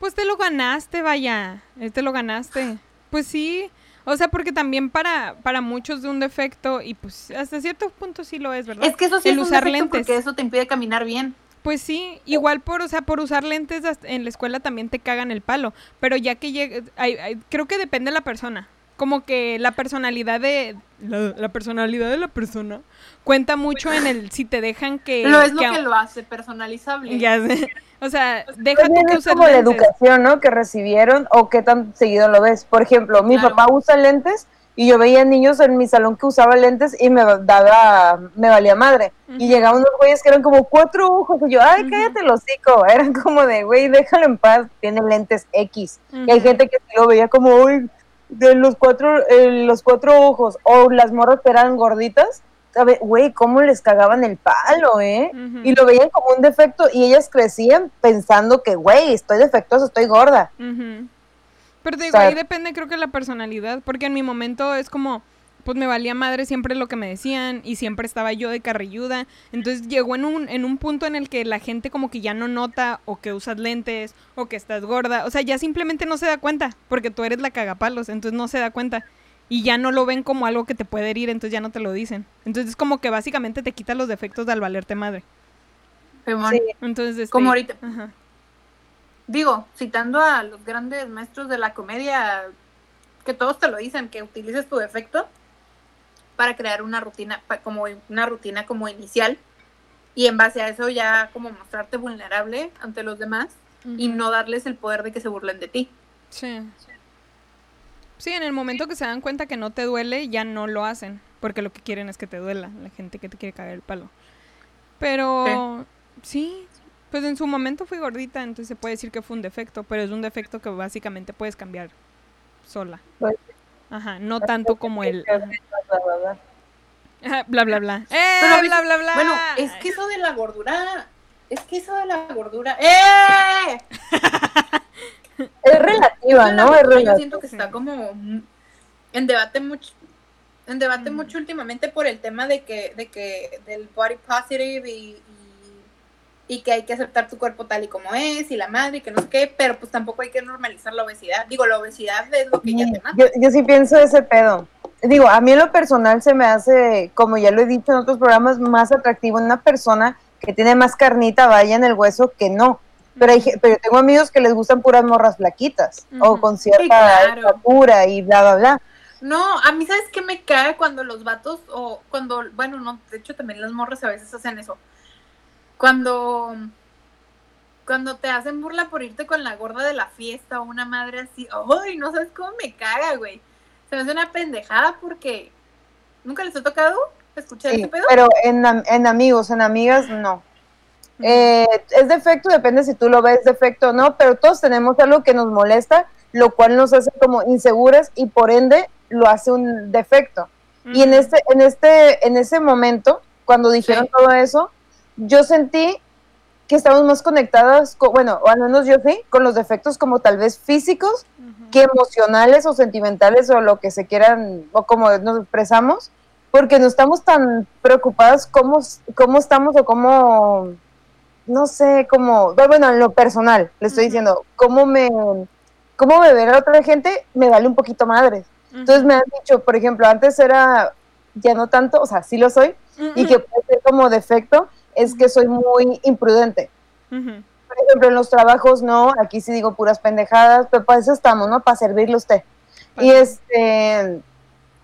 Pues te lo ganaste, vaya. eh, Te lo ganaste. Pues sí. O sea, porque también para, para muchos de un defecto, y pues hasta cierto punto sí lo es, ¿verdad? Es que eso sí El es un defecto lentes. porque eso te impide caminar bien. Pues sí, igual por, o sea, por usar lentes en la escuela también te cagan el palo. Pero ya que llega, creo que depende de la persona. Como que la personalidad de, la, la personalidad de la persona cuenta mucho en el si te dejan que... Lo es lo que- lo hace personalizable. Ya sé. O sea, deja tú También que es como la educación, ¿no? Que recibieron o qué tan seguido lo ves. Por ejemplo, mi Claro. papá usa lentes y yo veía niños en mi salón que usaban lentes y me daba, me valía madre. Y llegaban unos güeyes que eran como cuatro ojos y yo, ay, cállate el hocico. Eran como de, güey, déjalo en paz, tiene lentes X. Y hay gente que lo veía como, uy, de los cuatro, eh, los cuatro ojos, o las morras que eran gorditas. Güey, cómo les cagaban el palo, ¿eh? Y lo veían como un defecto y ellas crecían pensando que, güey, estoy defectuosa, estoy gorda. Ujú. Pero te O digo, sea- ahí depende creo que la personalidad, porque en mi momento es como, pues me valía madre siempre lo que me decían y siempre estaba yo de carrilluda. Entonces llegó en un, en un punto en el que la gente como que ya no nota o que usas lentes o que estás gorda. O sea, ya simplemente no se da cuenta, porque tú eres la cagapalos, entonces no se da cuenta. Y ya no lo ven como algo que te puede herir, entonces ya no te lo dicen. Entonces es como que básicamente te quita los defectos de al valerte madre. Sí. Entonces, este, Como ahorita. Ajá. Digo, citando a los grandes maestros de la comedia, que todos te lo dicen, que utilices tu defecto para crear una rutina, pa- como una rutina como inicial, y en base a eso ya como mostrarte vulnerable ante los demás y no darles el poder de que se burlen de ti. Sí. Sí, en el momento que se dan cuenta que no te duele, ya no lo hacen. Porque lo que quieren es que te duela, la gente que te quiere cagar el palo. Pero sí, pues en su momento fui gordita, entonces se puede decir que fue un defecto, pero es un defecto que básicamente puedes cambiar sola. Pues- Ajá, no tanto como el bla bla bla. ¡Eh! Pero a veces- bla bla bla. Bueno, es que eso de la gordura, es que eso de la gordura, ¡eh! Es relativa, ¿no? Es gordura Yo relativa. siento que está como mm, en debate mucho en debate Ujú. mucho últimamente por el tema de que de que del body positive y, y, y que hay que aceptar tu cuerpo tal y como es y la madre y que no sé qué, pero pues tampoco hay que normalizar la obesidad. Digo, la obesidad es lo que ya te mata. Yo, yo sí pienso ese pedo. Digo, a mí en lo personal se me hace, como ya lo he dicho en otros programas, más atractivo una persona que tiene más carnita, vaya en el hueso, que no. Pero, hay, pero tengo amigos que les gustan puras morras flaquitas o con cierta Sí, claro. estatura y bla, bla, bla. No, a mí sabes qué me cae cuando los vatos o cuando, bueno, no, de hecho también las morras a veces hacen eso. Cuando cuando te hacen burla por irte con la gorda de la fiesta o una madre así, ¡ay! No sabes cómo me caga, güey. Se me hace una pendejada porque nunca les ha tocado escuchar Sí, ese pedo. pero en, en amigos, en amigas, no. Eh, es defecto, depende si tú lo ves defecto o no, pero todos tenemos algo que nos molesta, lo cual nos hace como inseguras y por ende lo hace un defecto. Y en este, en este, en ese momento, cuando dijeron Sí. todo eso, yo sentí que estamos más conectadas, con, bueno, o al menos yo sí, con los defectos como tal vez físicos que emocionales o sentimentales o lo que se quieran o como nos expresamos, porque no estamos tan preocupadas cómo, cómo estamos o cómo, no sé, cómo, bueno, en lo personal, le estoy diciendo, cómo me, cómo me ve la otra gente, me vale un poquito madre. Entonces me han dicho, por ejemplo, antes era, ya no tanto, o sea, sí lo soy, y que puede ser como defecto, es que soy muy imprudente. Por ejemplo, en los trabajos no, aquí sí digo puras pendejadas, pero para eso estamos, ¿no? Para servirle a usted. Y este,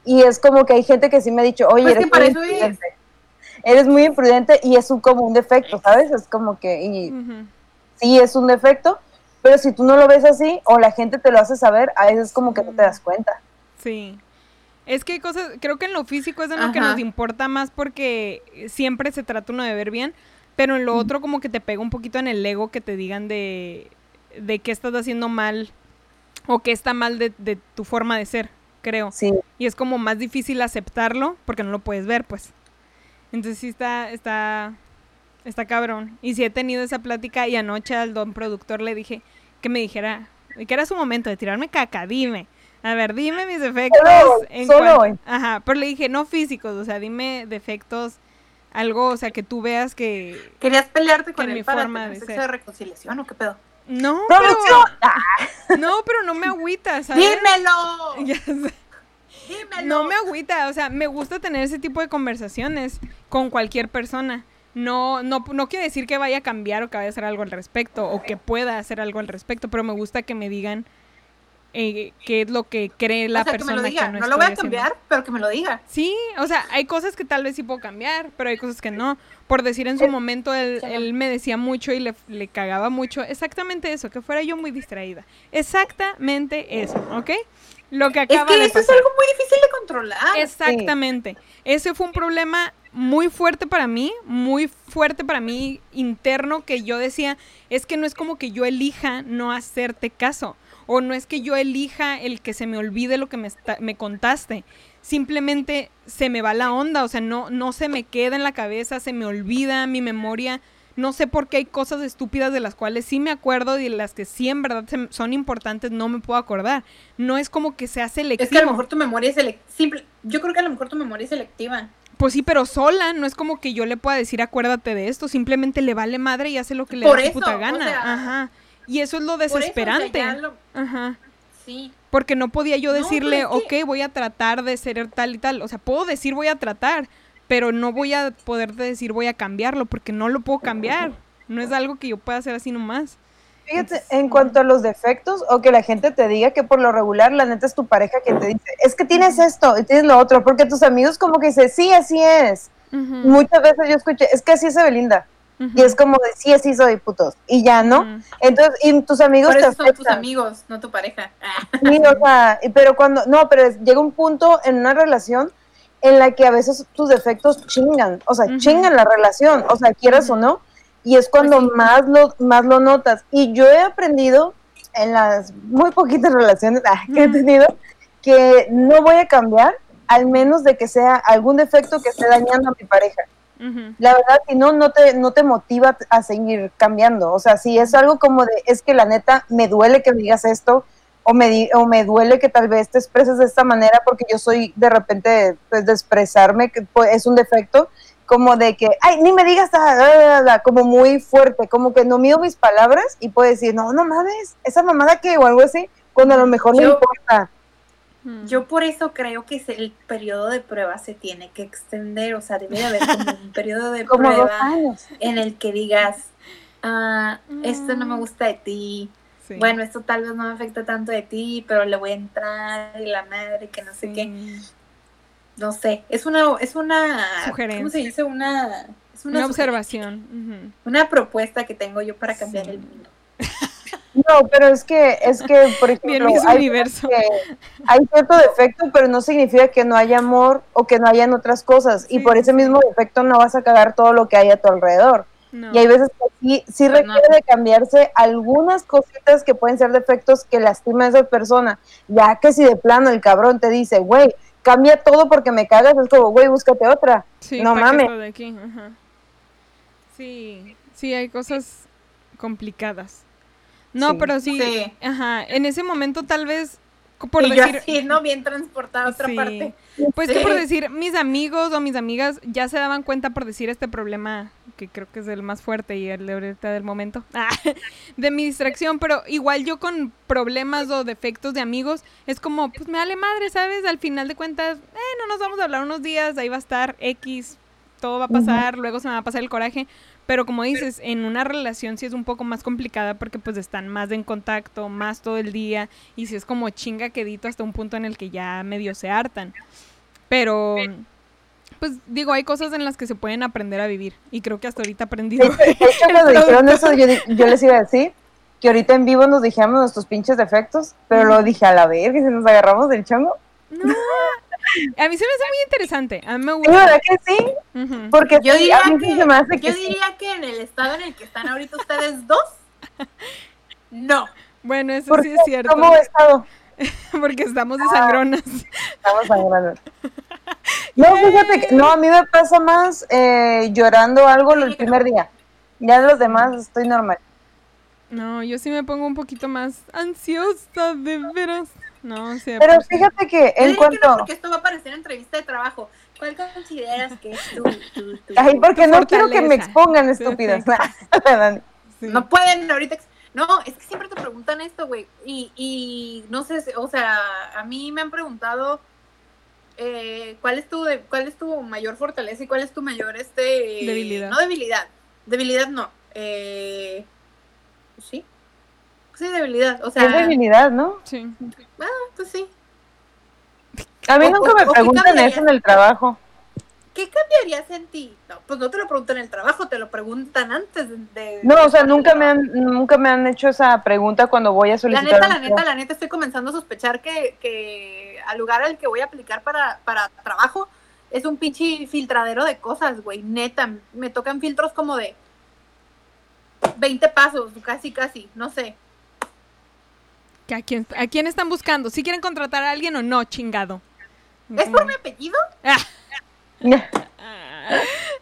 y es como que hay gente que sí me ha dicho, oye, Pues que para eso es. Eres muy imprudente y es un, como un defecto, ¿sabes? Es como que, y sí es un defecto, pero si tú no lo ves así o la gente te lo hace saber, a veces como que no te das cuenta. Sí. Es que hay cosas, creo que en lo físico es en lo que nos importa más porque siempre se trata uno de ver bien, pero en lo otro como que te pega un poquito en el ego que te digan de, de qué estás haciendo mal o qué está mal de, de tu forma de ser, creo. Sí, Y es como más difícil aceptarlo porque no lo puedes ver, pues. Entonces sí está, está, está cabrón. Y sí he tenido esa plática y anoche al don productor le dije que me dijera, que era su momento de tirarme caca, dime. A ver, dime mis defectos. Solo en solo hoy. Ajá, pero le dije, no físicos, o sea, dime defectos, algo, o sea, que tú veas que... ¿Querías pelearte con mi para forma tener de sexo ser. de reconciliación o qué pedo? No. Ah, pero, no, pero no me agüita, ¿sabes? ¡Dímelo! Ya sé. ¡Dímelo! No me agüita, o sea, me gusta tener ese tipo de conversaciones con cualquier persona. No, no, no quiere decir que vaya a cambiar o que vaya a hacer algo al respecto o que pueda hacer algo al respecto, pero me gusta que me digan eh, qué es lo que cree la o sea, que me persona lo diga. no, no, lo voy a haciendo. cambiar, pero que me lo diga. Sí, o sea, hay cosas que tal vez sí puedo cambiar, pero hay cosas que no. Por decir en su momento, él me decía mucho y le, le cagaba mucho exactamente eso, que fuera yo muy distraída. Exactamente eso, ¿ok? Lo que Es acaba que de eso es algo muy difícil de controlar. Exactamente. Ese fue un problema muy fuerte para mí, muy fuerte para mí interno que yo decía, es que no es como que yo elija no hacerte caso o no es que yo elija el que se me olvide lo que me, me contaste. Simplemente se me va la onda, o sea, no, no se me queda en la cabeza, se me olvida mi memoria. No sé por qué hay cosas estúpidas de las cuales sí me acuerdo y de las que sí en verdad se- son importantes no me puedo acordar. No es como que sea selectivo. Es que a lo mejor tu memoria es selectiva. Yo creo que a lo mejor tu memoria es selectiva. Pues sí, pero sola, no es como que yo le pueda decir acuérdate de esto, simplemente le vale madre y hace lo que le Por da su eso, puta o gana. sea, Ajá. Y eso es lo Por eso, o sea, desesperante. lo- Ajá. Sí. Porque no podía yo No, decirle, es que- ok, voy a tratar de ser tal y tal. O sea, puedo decir voy a tratar, pero no voy a poder decir voy a cambiarlo, porque no lo puedo cambiar. No es algo que yo pueda hacer así nomás. Fíjate, en cuanto a los defectos o que la gente te diga que por lo regular la neta es tu pareja que te dice, es que tienes esto y tienes lo otro, porque tus amigos como que dicen, sí, así es. Muchas veces yo escuché, es que así es Evelinda. ujú, Y es como de, sí, así soy, putos. Y ya, ¿no? Entonces, y tus amigos Por te son tus amigos, no tu pareja. Sí, o sea, y- pero cuando, no, pero es- llega un punto en una relación en la que a veces tus defectos chingan, o sea, chingan la relación, o sea, quieras o no, y es cuando Pues sí. más lo, más lo notas. Y yo he aprendido en las muy poquitas relaciones que he tenido que no voy a cambiar al menos de que sea algún defecto que esté dañando a mi pareja. La verdad, si no, no te, no te motiva a seguir cambiando. O sea, si es algo como de, es que la neta, me duele que me digas esto, o me, di- o me duele que tal vez te expreses de esta manera porque yo soy de repente, pues, de expresarme, que pues, es un defecto, como de que, ay, ni me digas, ah, ah, ah, ah", como muy fuerte, como que no mido mis palabras y puedo decir, no, no mames, esa mamada que, o algo así, cuando a lo mejor no Yo- importa. Ujú. Yo por eso creo que el periodo de prueba se tiene que extender, o sea, debe de haber como un periodo de Como dos prueba años. en el que digas, ah, esto no me gusta de ti, Sí. bueno, esto tal vez no me afecta tanto de ti, pero le voy a entrar y la madre que no sé qué, no sé, es una, es una, ¿cómo Sugerencia. se dice? Una, es una, observación. una propuesta que tengo yo para cambiar Sí. el mundo. No, pero es que, es que, por ejemplo, hay, Universo. que hay cierto defecto, pero no significa que no haya amor o que no hayan otras cosas. Y por ese sí. mismo defecto no vas a cagar todo lo que hay a tu alrededor. No. Y hay veces que sí, sí Pues no. requiere de cambiarse algunas cositas que pueden ser defectos que lastiman a esa persona. Ya que si de plano el cabrón te dice, güey, cambia todo porque me cagas, es como, güey, búscate otra. Sí, no mames. de aquí, ajá. Sí, sí, hay cosas complicadas. No, Sí. pero sí, Sí. ajá, en ese momento tal vez, por y decir, así, ¿no? Bien transportada a otra Sí. parte. pues que por decir, mis amigos o mis amigas ya se daban cuenta por decir este problema, que creo que es el más fuerte y el de ahorita del momento, ah, de mi distracción, pero igual yo con problemas o defectos de amigos, es como, pues me vale madre, ¿sabes? Al final de cuentas, eh, no nos vamos a hablar unos días, ahí va a estar X, todo va a pasar, luego se me va a pasar el coraje. Pero como dices, en una relación sí es un poco más complicada porque pues están más en contacto, más todo el día y si es como chinga quedito hasta un punto en el que ya medio se hartan. Pero pues digo, hay cosas en las que se pueden aprender a vivir y creo que hasta ahorita. De hecho, cuando dijeron eso, yo, les iba a decir que ahorita en vivo nos dijimos nuestros pinches defectos, pero luego dije, a la verga, si nos agarramos del chongo. No. A mí se me hace muy interesante, a mí me gusta. ¿verdad que sí? Porque Yo diría, a mí sí que, se me hace que yo sí. diría que en el estado en el que están ahorita ustedes dos, no. Bueno, eso ¿Por sí qué? es cierto. ¿Cómo he estado? Porque estamos de sangronas. Estamos sangrando. No, fíjate que, no, a mí me pasa más eh, llorando algo el primer día. Ya los demás estoy normal. No, yo sí me pongo un poquito más ansiosa, de veras. No, sí. Pero por sí. fíjate que Yo en diría que no, cuanto... porque esto va a aparecer en entrevista de trabajo. ¿Cuál consideras que es tu, tu, tu- Ay, porque tu no quiero que me expongan, estúpidas. Sí. No pueden ahorita. No, es que siempre te preguntan esto, güey. Y, y no sé, o sea, a mí me han preguntado eh, cuál es tu de- cuál es tu mayor fortaleza y cuál es tu mayor este Debilidad. No debilidad, debilidad no. Eh, sí, sí debilidad. O sea, Es debilidad, ¿no? Sí. Pues sí. A mí O- nunca me o preguntan eso en el trabajo. ¿Qué cambiarías en ti? No, pues no te lo preguntan en el trabajo, te lo preguntan antes de. No, o sea, nunca me han, nunca me han hecho esa pregunta cuando voy a La solicitar. neta, un la neta, la neta, estoy comenzando a sospechar que, que al lugar al que voy a aplicar para, para trabajo es un pinche filtradero de cosas, güey. Neta, me tocan filtros como de 20 pasos, casi, casi, no sé. ¿Que ¿A quién, ¿A quién están buscando? ¿Si quieren contratar a alguien o no, chingado? ¿Es por mi apellido? Ah.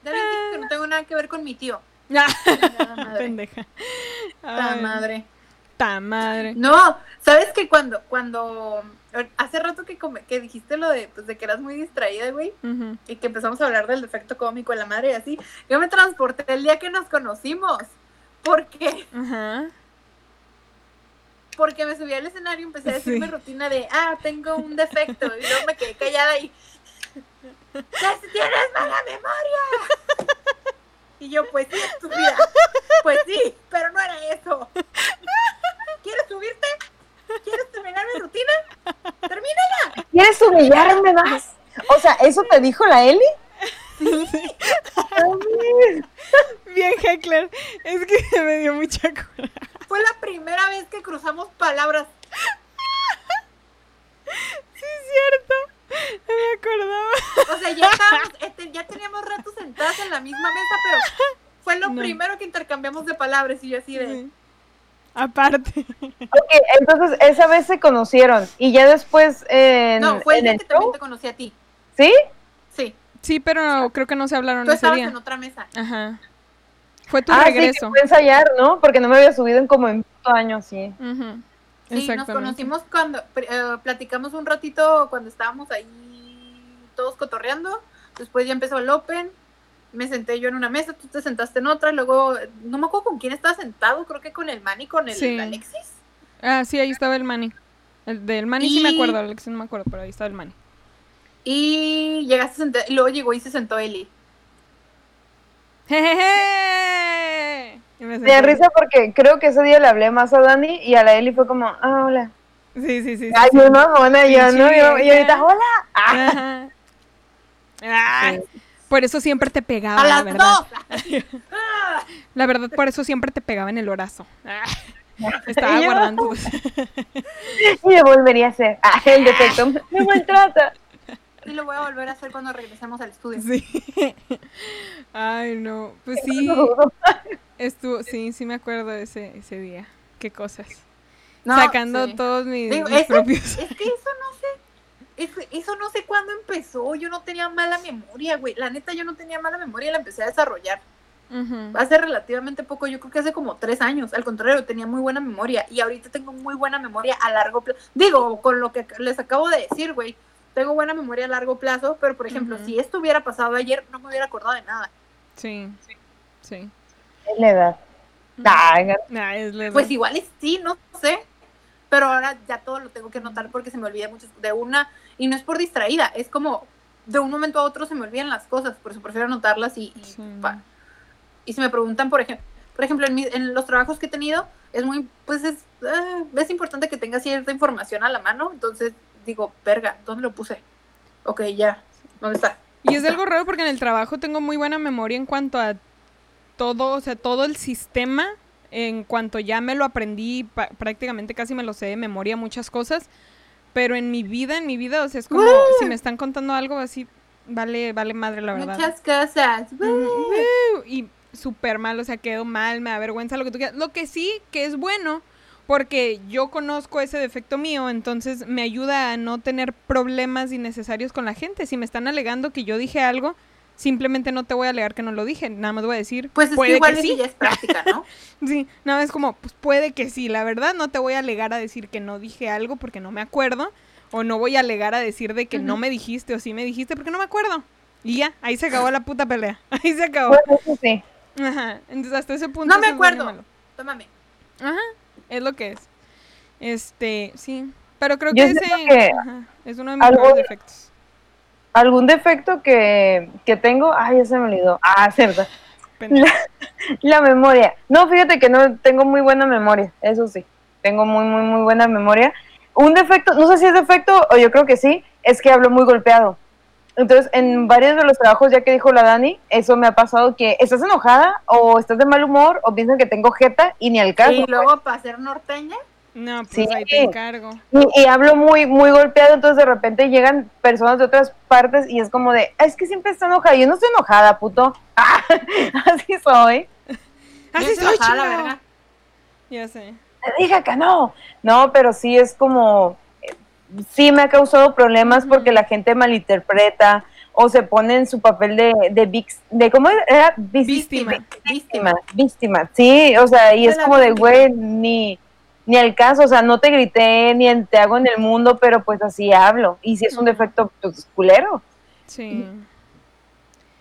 Que no tengo nada que ver con mi tío. Ah, madre. Pendeja. Ta madre. Ta madre. No, ¿sabes que cuando, cuando, hace rato que, come- que dijiste lo de, pues, de que eras muy distraída, güey? Y que empezamos a hablar del defecto cómico de la madre y así, yo me transporté el día que nos conocimos. porque Ajá. Porque me subí al escenario y empecé a decir Sí. mi rutina de, ah, tengo un defecto. Y luego me quedé callada y, "¿Que tienes mala memoria? Y yo, pues sí, estúpida. Pues sí, pero no era eso. ¿Quieres subirte? ¿Quieres terminar mi rutina? ¡Termínala! ¿Quieres humillarme más? O sea, ¿eso te dijo la Eli? Bien, Heckler. Es que me dio mucha cura. Fue la primera vez que cruzamos palabras. Sí, es cierto. No me acordaba. O sea, ya estábamos, este, ya teníamos rato sentadas en la misma mesa, pero fue lo No. primero que intercambiamos de palabras y yo así de... Sí. Aparte. Ok, entonces esa vez se conocieron y ya después en, no, fue el en día el que también te conocí a ti. ¿sí? Sí, Sí, pero creo que no se hablaron tú ese estabas día. en otra mesa. Ajá. Fue tu ah, sí, que regreso. fue ensayar, ¿no? Porque no me había subido en como en cinco años, sí. Sí, nos conocimos cuando eh, platicamos un ratito cuando estábamos ahí todos cotorreando. Después ya empezó el Open. Me senté yo en una mesa, tú te sentaste en otra. Luego, no me acuerdo con quién estaba sentado, creo que con el Manny, con el Sí. Alexis. Ah, sí, ahí estaba el Manny. El del Manny sí me Y- acuerdo, Alex no me acuerdo, pero ahí estaba el Manny. Y llegaste a sentar, y luego llegó y se sentó Eli. ¡Jejeje! Y me senté- risa porque creo que ese día le hablé más a Dani y a la Eli fue como, ah, hola. Sí, sí, sí. sí, Ay, sí. yo no, hola, yo Sí, no, yo, y ahorita, hola. Ah, Ajá. Ah, Sí. Por eso siempre te pegaba, A la las verdad. dos. La verdad, por eso siempre te pegaba en el orazo. Ah, Estaba Yo- guardando. Y lo volvería a hacer. Ah, el defecto. Me maltrata. Y lo voy a volver a hacer cuando regresemos al estudio. Sí. Ay, no. Pues sí, estuvo, sí, sí me acuerdo de ese, ese día. Qué cosas. No, Sacando sí. todos mis, Digo, mis propios. Es que eso no sé. es- eso no sé cuándo empezó. Yo no tenía mala memoria, güey. La neta, yo no tenía mala memoria y la empecé a desarrollar. Hace relativamente poco, yo creo que hace como tres años. Al contrario, tenía muy buena memoria. Y ahorita tengo muy buena memoria a largo plazo. Digo, con lo que les acabo de decir, güey. Tengo buena memoria a largo plazo, pero por ejemplo, si esto hubiera pasado ayer, no me hubiera acordado de nada. Sí, sí. Es la edad. Es la Pues igual y sí, no sé. Pero ahora ya todo lo tengo que anotar porque se me olvida mucho de una. Y no es por distraída, es como de un momento a otro se me olvidan las cosas, por eso prefiero anotarlas y, y, Sí. pa- y si me preguntan, por ejemplo, por ejemplo en, mi- en los trabajos que he tenido, es muy, pues es, ah, es importante que tenga cierta información a la mano, entonces digo, verga, ¿dónde lo puse? Ok, ya, ¿dónde está? Y es algo raro porque en el trabajo tengo muy buena memoria en cuanto a todo, o sea, todo el sistema, en cuanto ya me lo aprendí, prácticamente casi me lo sé de memoria muchas cosas, pero en mi vida, en mi vida, o sea, es como si me están contando algo así, vale, vale madre la verdad. Muchas cosas. Ujú. Y súper mal, o sea, quedo mal, me da vergüenza, lo que tú quieras. Lo que sí, que es bueno, porque yo conozco ese defecto mío, entonces me ayuda a no tener problemas innecesarios con la gente. Si me están alegando que yo dije algo, simplemente no te voy a alegar que no lo dije, nada más voy a decir, Pues es puede que igual que sí. es práctica, ¿no? Sí, no, es como, pues puede que sí, la verdad no te voy a alegar a decir que no dije algo porque no me acuerdo, o no voy a alegar a decir de que no me dijiste o sí me dijiste porque no me acuerdo. Y ya, ahí se acabó la puta pelea, ahí se acabó. Bueno, sí. Ajá, entonces hasta ese punto. No me acuerdo. malo. Tómame. Ajá, es lo que es. Este, sí. Pero creo Yo que ese siento que ajá, es uno de mis algo- peores defectos. Algún defecto que, que tengo, ay, ya se me olvidó. Ah, cierto. Pendejo. La memoria. No, fíjate que no tengo muy buena memoria, eso sí. Tengo muy, muy, muy buena memoria. Un defecto, no sé si es defecto o yo creo que sí, es que hablo muy golpeado. Entonces, en varios de los trabajos, ya que dijo la Dani, eso me ha pasado que estás enojada o estás de mal humor o piensan que tengo jeta y ni al caso. Y luego para ser norteña, No, pues Sí. ahí te encargo. Y, y hablo muy, muy golpeado, entonces de repente llegan personas de otras partes y es como de, "Ah, es que siempre está enojada. Yo no estoy enojada, puto. Ah, así soy. Así estoy soy, enojada, la verga. Ya sé. Te dije que no. No, pero sí es como, sí me ha causado problemas porque la gente malinterpreta o se pone en su papel de, de, vix- de ¿cómo era? Víctima. Víctima, víctima, sí, o sea, y es como de, güey, ni, ni al caso, o sea, no te grité, ni en- te hago en el mundo, pero pues así hablo, y si es un defecto, pues culero. Sí.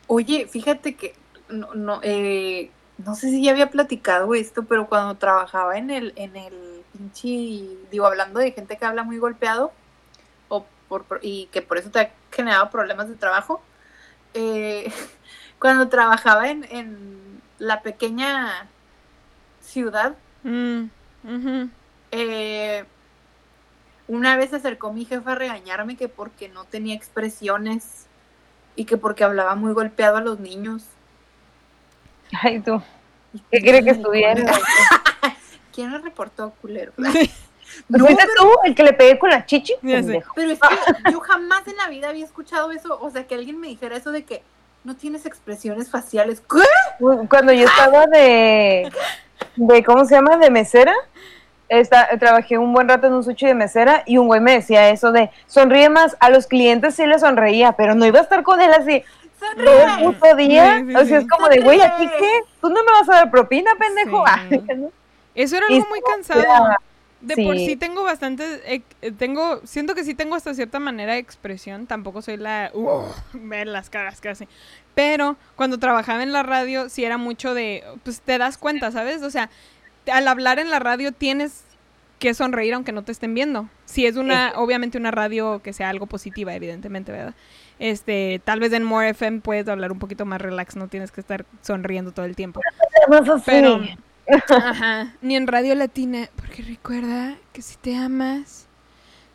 Oye, fíjate que no, no, eh, no sé si ya había platicado esto, pero cuando trabajaba en el, en el pinche, digo, hablando de gente que habla muy golpeado, o por, por- y que por eso te ha generado problemas de trabajo, eh, cuando trabajaba en, en la pequeña ciudad, Mm, eh, una vez se acercó mi jefa a regañarme que porque no tenía expresiones y que porque hablaba muy golpeado a los niños. Ay, tú, ¿qué quiere que estuviera? ¿Quién lo reportó, culero? ¿No No, fuiste tú el que le pegué con la chichi? Pero es que yo jamás en la vida había escuchado eso, o sea, que alguien me dijera eso de que no tienes expresiones faciales. ¿Qué? Cuando yo estaba de, de, ¿cómo se llama? De mesera, esta- trabajé un buen rato en un sushi de mesera y un güey me decía eso de, sonríe más, a los clientes sí les sonreía, pero no iba a estar con él así. Todo el puto día. Sí, sí, o sea, es como de, güey, ¿aquí qué? ¿Tú no me vas a dar propina, pendejo? Eso era algo muy cansado. De por sí. tengo bastante, eh, eh, tengo, siento que sí tengo hasta cierta manera de expresión, tampoco soy la, uh, ver las caras casi, pero cuando trabajaba en la radio sí era mucho de, pues te das cuenta, ¿sabes? O sea, al hablar en la radio tienes que sonreír aunque no te estén viendo. Si es una, obviamente una radio que sea algo positiva, evidentemente, ¿verdad? Este, tal vez en More FM puedes hablar un poquito más relax, no tienes que estar sonriendo todo el tiempo. Pero, ajá, ni en Radio Latina, porque recuerda que si te amas,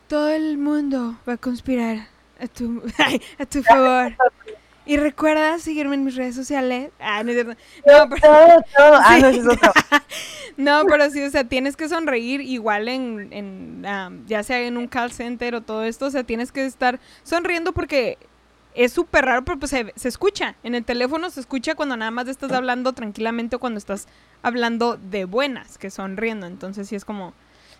todo el mundo va a conspirar a tu, a tu favor. Y recuerda seguirme en mis redes sociales. Ah, no es cierto. No, pero, Todo, todo. Ah, Sí. no, pero sí, o sea, tienes que sonreír igual en, en am, ya sea en un call center o todo esto, o sea, tienes que estar sonriendo porque es súper raro, pero pues se, se escucha. En el teléfono se escucha cuando nada más estás hablando tranquilamente o cuando estás hablando de buenas, que sonriendo. Entonces sí es como,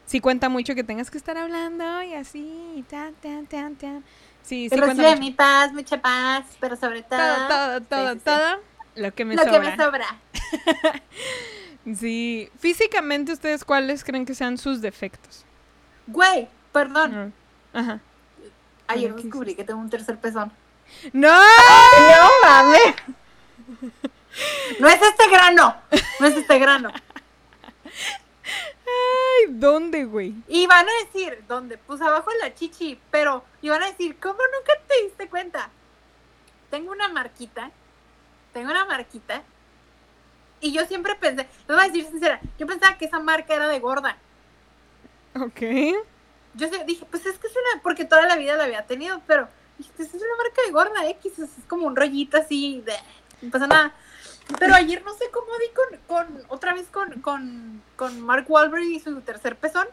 sí cuenta mucho que tengas que estar hablando y así, tan, tan, tan, tan. Sí, sí Recibe mucho. mi paz, mucha paz, pero sobre todo, Todo, todo, todo, sí, sí. todo. Lo que me lo sobra. que me sobra. Sí, físicamente ustedes cuáles creen que sean sus defectos. Güey, perdón. Ah, Ajá. Ayer ¿qué descubrí que tengo un tercer pezón. No. No mames. No es este grano, no es este grano. Ay, ¿dónde, güey? Y van a decir, ¿dónde? Pues abajo de la chichi, pero y van a decir, ¿cómo nunca te diste cuenta? Tengo una marquita, tengo una marquita, y yo siempre pensé, les voy a decir sincera, yo pensaba que esa marca era de gorda. Ok. Yo dije, pues es que es una, porque toda la vida la había tenido, pero dije, pues es una marca de gorda X, es, es como un rollito así, de, no pasa nada. Pero ayer no sé cómo di con, con otra vez con, con, con Mark Wahlberg y su tercer pezón,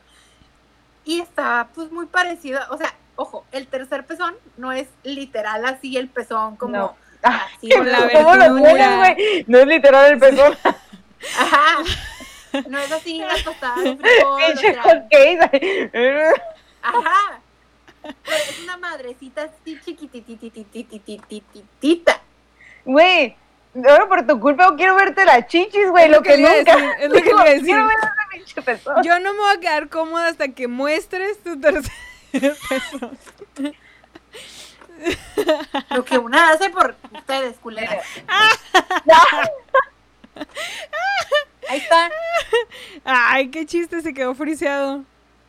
y está pues muy parecido, o sea, ojo, el tercer pezón no es literal así el pezón como No. Ah, así, Con la ¿Cómo lo abertura. tienes, güey? No es literal el pezón. ajá, no es así las tostadas de frijol. Ajá. Pero es una madrecita así chiquititititititititita. Güey, ahora por tu culpa quiero verte las chichis, güey, lo lo que, que le iba a nunca. decir, es lo que le decir. Quiero ver pinche pezón. Yo no me voy a quedar cómoda hasta que muestres tu tercer pezón. Lo que una hace por ustedes, culeras. Ahí está. Ay, qué chiste, se quedó friseado.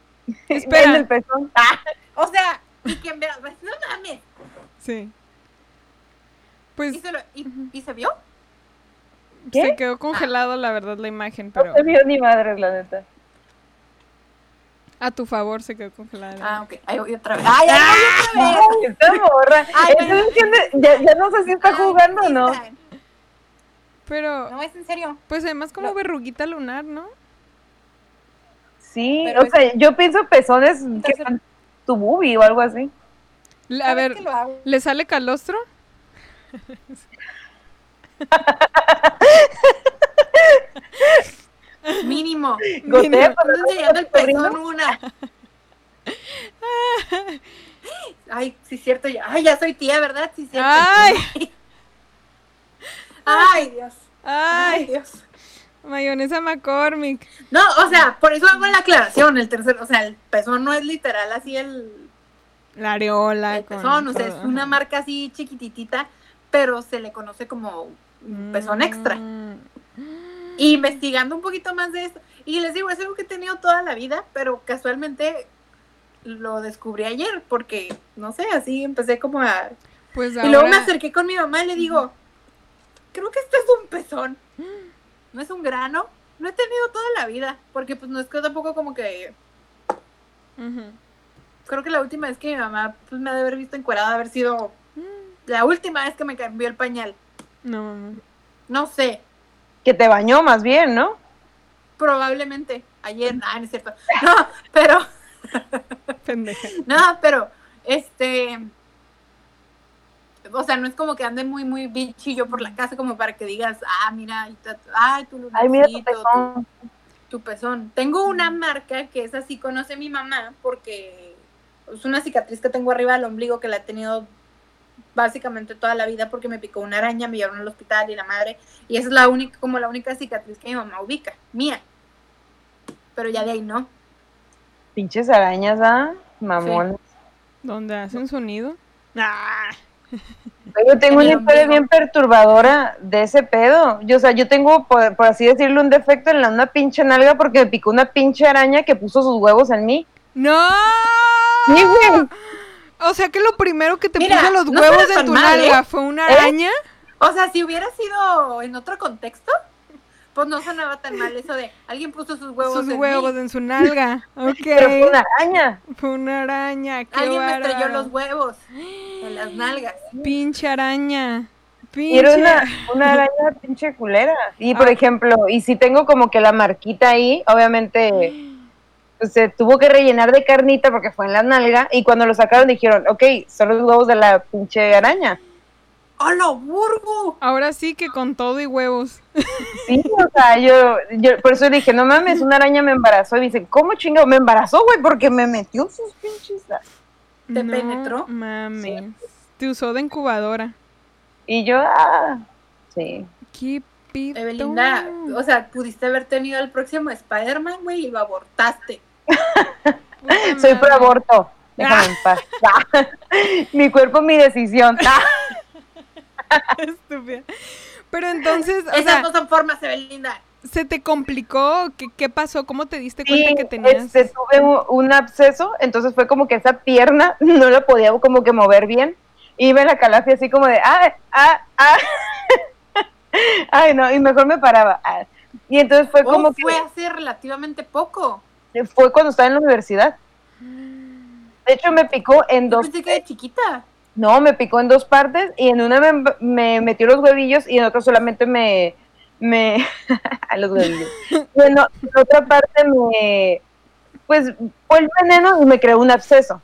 Espera. el pezón. Ah, O sea, y quien vea, pues, no mames. Sí. Pues ¿Y se, lo- y, y se vio? ¿Qué? se quedó congelado, la verdad, la imagen, no pero se vio ni madres, la neta. a tu favor se quedó congelada. la Ah, ok. Ahí voy otra vez. ¡Ay, ahí voy otra vez! Ay, esta morra. Ay, pero- ya, ya no sé si está Ay, jugando o no. Pero, No, es en serio. pues además como No. verruguita lunar, ¿no? Sí, Pero o es- sea, yo pienso pezones que Entonces- están tu boobie o algo así. A ¿Sabes ver, que? ¿le sale calostro? Mínimo. Gotea Ando para enseñando el pezón una. Ay, sí, cierto. Ya. Ay, ya soy tía, ¿verdad? Sí, cierto. ¡Ay! Ay, Dios. Ay, ¡Ay! Dios. Mayonesa McCormick. No, o sea, por eso hago la aclaración. El tercer, o sea, el pezón no es literal así el, La areola. el con pezón, o sea, es una marca así chiquititita, pero se le conoce como un pezón extra. Mm. Y investigando un poquito más de esto, y les digo, es algo que he tenido toda la vida, pero casualmente lo descubrí ayer, porque, no sé, así empecé como a... Pues Y luego me acerqué con mi mamá y le digo, creo que este es un pezón, no es un grano, lo he tenido toda la vida, porque pues no es que tampoco como que... Creo que la última vez que mi mamá pues, me ha de haber visto encuerada, haber sido la última vez que me cambió el pañal. No. No sé, Que te bañó más bien, ¿no? probablemente ayer, no, no es cierto. No, pero, pendeja. no, pero, este, o sea, no es como que ande muy, muy bichillo por la casa como para que digas, ah, mira, ay, tu Ay, mira tu pezón. tu pezón. Tengo una marca que es así, conoce mi mamá, porque es una cicatriz que tengo arriba del ombligo que la he tenido básicamente toda la vida porque me picó una araña, me llevaron al hospital y la madre, y esa es la única, como la única cicatriz que mi mamá ubica, mía. Pero ya de ahí no. Pinches arañas, ¿ah? Mamón. ¿Dónde hacen su nido? Ah, Yo tengo En una historia bien perturbadora de ese pedo. Yo, o sea, yo tengo, por, por así decirlo, un defecto en la una pinche nalga porque me picó una pinche araña que puso sus huevos en mí. ¡No! Sí, güey. O sea que lo primero que te Mira, puso los no huevos en tan tu mal, nalga ¿eh? fue una araña. O sea, si hubiera sido en otro contexto, pues no sonaba tan mal eso de alguien puso sus huevos Sus en huevos mí, en su nalga. Pero fue una araña. Fue una araña. Qué alguien me estrelló los huevos en las nalgas. Pinche araña. Y era Pinche. una, una araña pinche culera. Y por Ah. ejemplo, y si tengo como que la marquita ahí, obviamente pues, se tuvo que rellenar de carnita porque fue en la nalga. Y cuando lo sacaron dijeron, ok, son los huevos de la pinche araña. ¡Hola, burgo! Ahora sí que con todo y huevos. Sí, o sea, yo, yo por eso dije, no mames, una araña me embarazó. Y dicen, ¿cómo chingado? Me embarazó, güey, porque me metió sus pinches. ¿Te No penetró? Mames. Te usó de incubadora. Y yo, ah, sí. ¿Qué pido? Evelinda, o sea, pudiste haber tenido el próximo Spider-Man, güey, y lo abortaste. Soy pro aborto. Déjame en paz. Mi cuerpo, mi decisión. Estúpida. Pero entonces, o Esas sea, no son formas, Evelinda. ¿se te complicó? ¿Qué, qué pasó? ¿Cómo te diste cuenta Sí, que tenías? este, tuve un, un absceso, entonces fue como que esa pierna no la podía como que mover bien. Iba en la calafia así como de, ah, ah, ah. Ay, no, y mejor me paraba. ah. Y entonces fue Oh, como fue hace relativamente poco. Fue cuando estaba en la universidad. De hecho, me picó en dos. pensé que de chiquita. No, me picó en dos partes y en una me, me metió los huevillos y en otra solamente me... me a los huevillos. Y en, en otra parte me... Pues fue el veneno y me creó un absceso.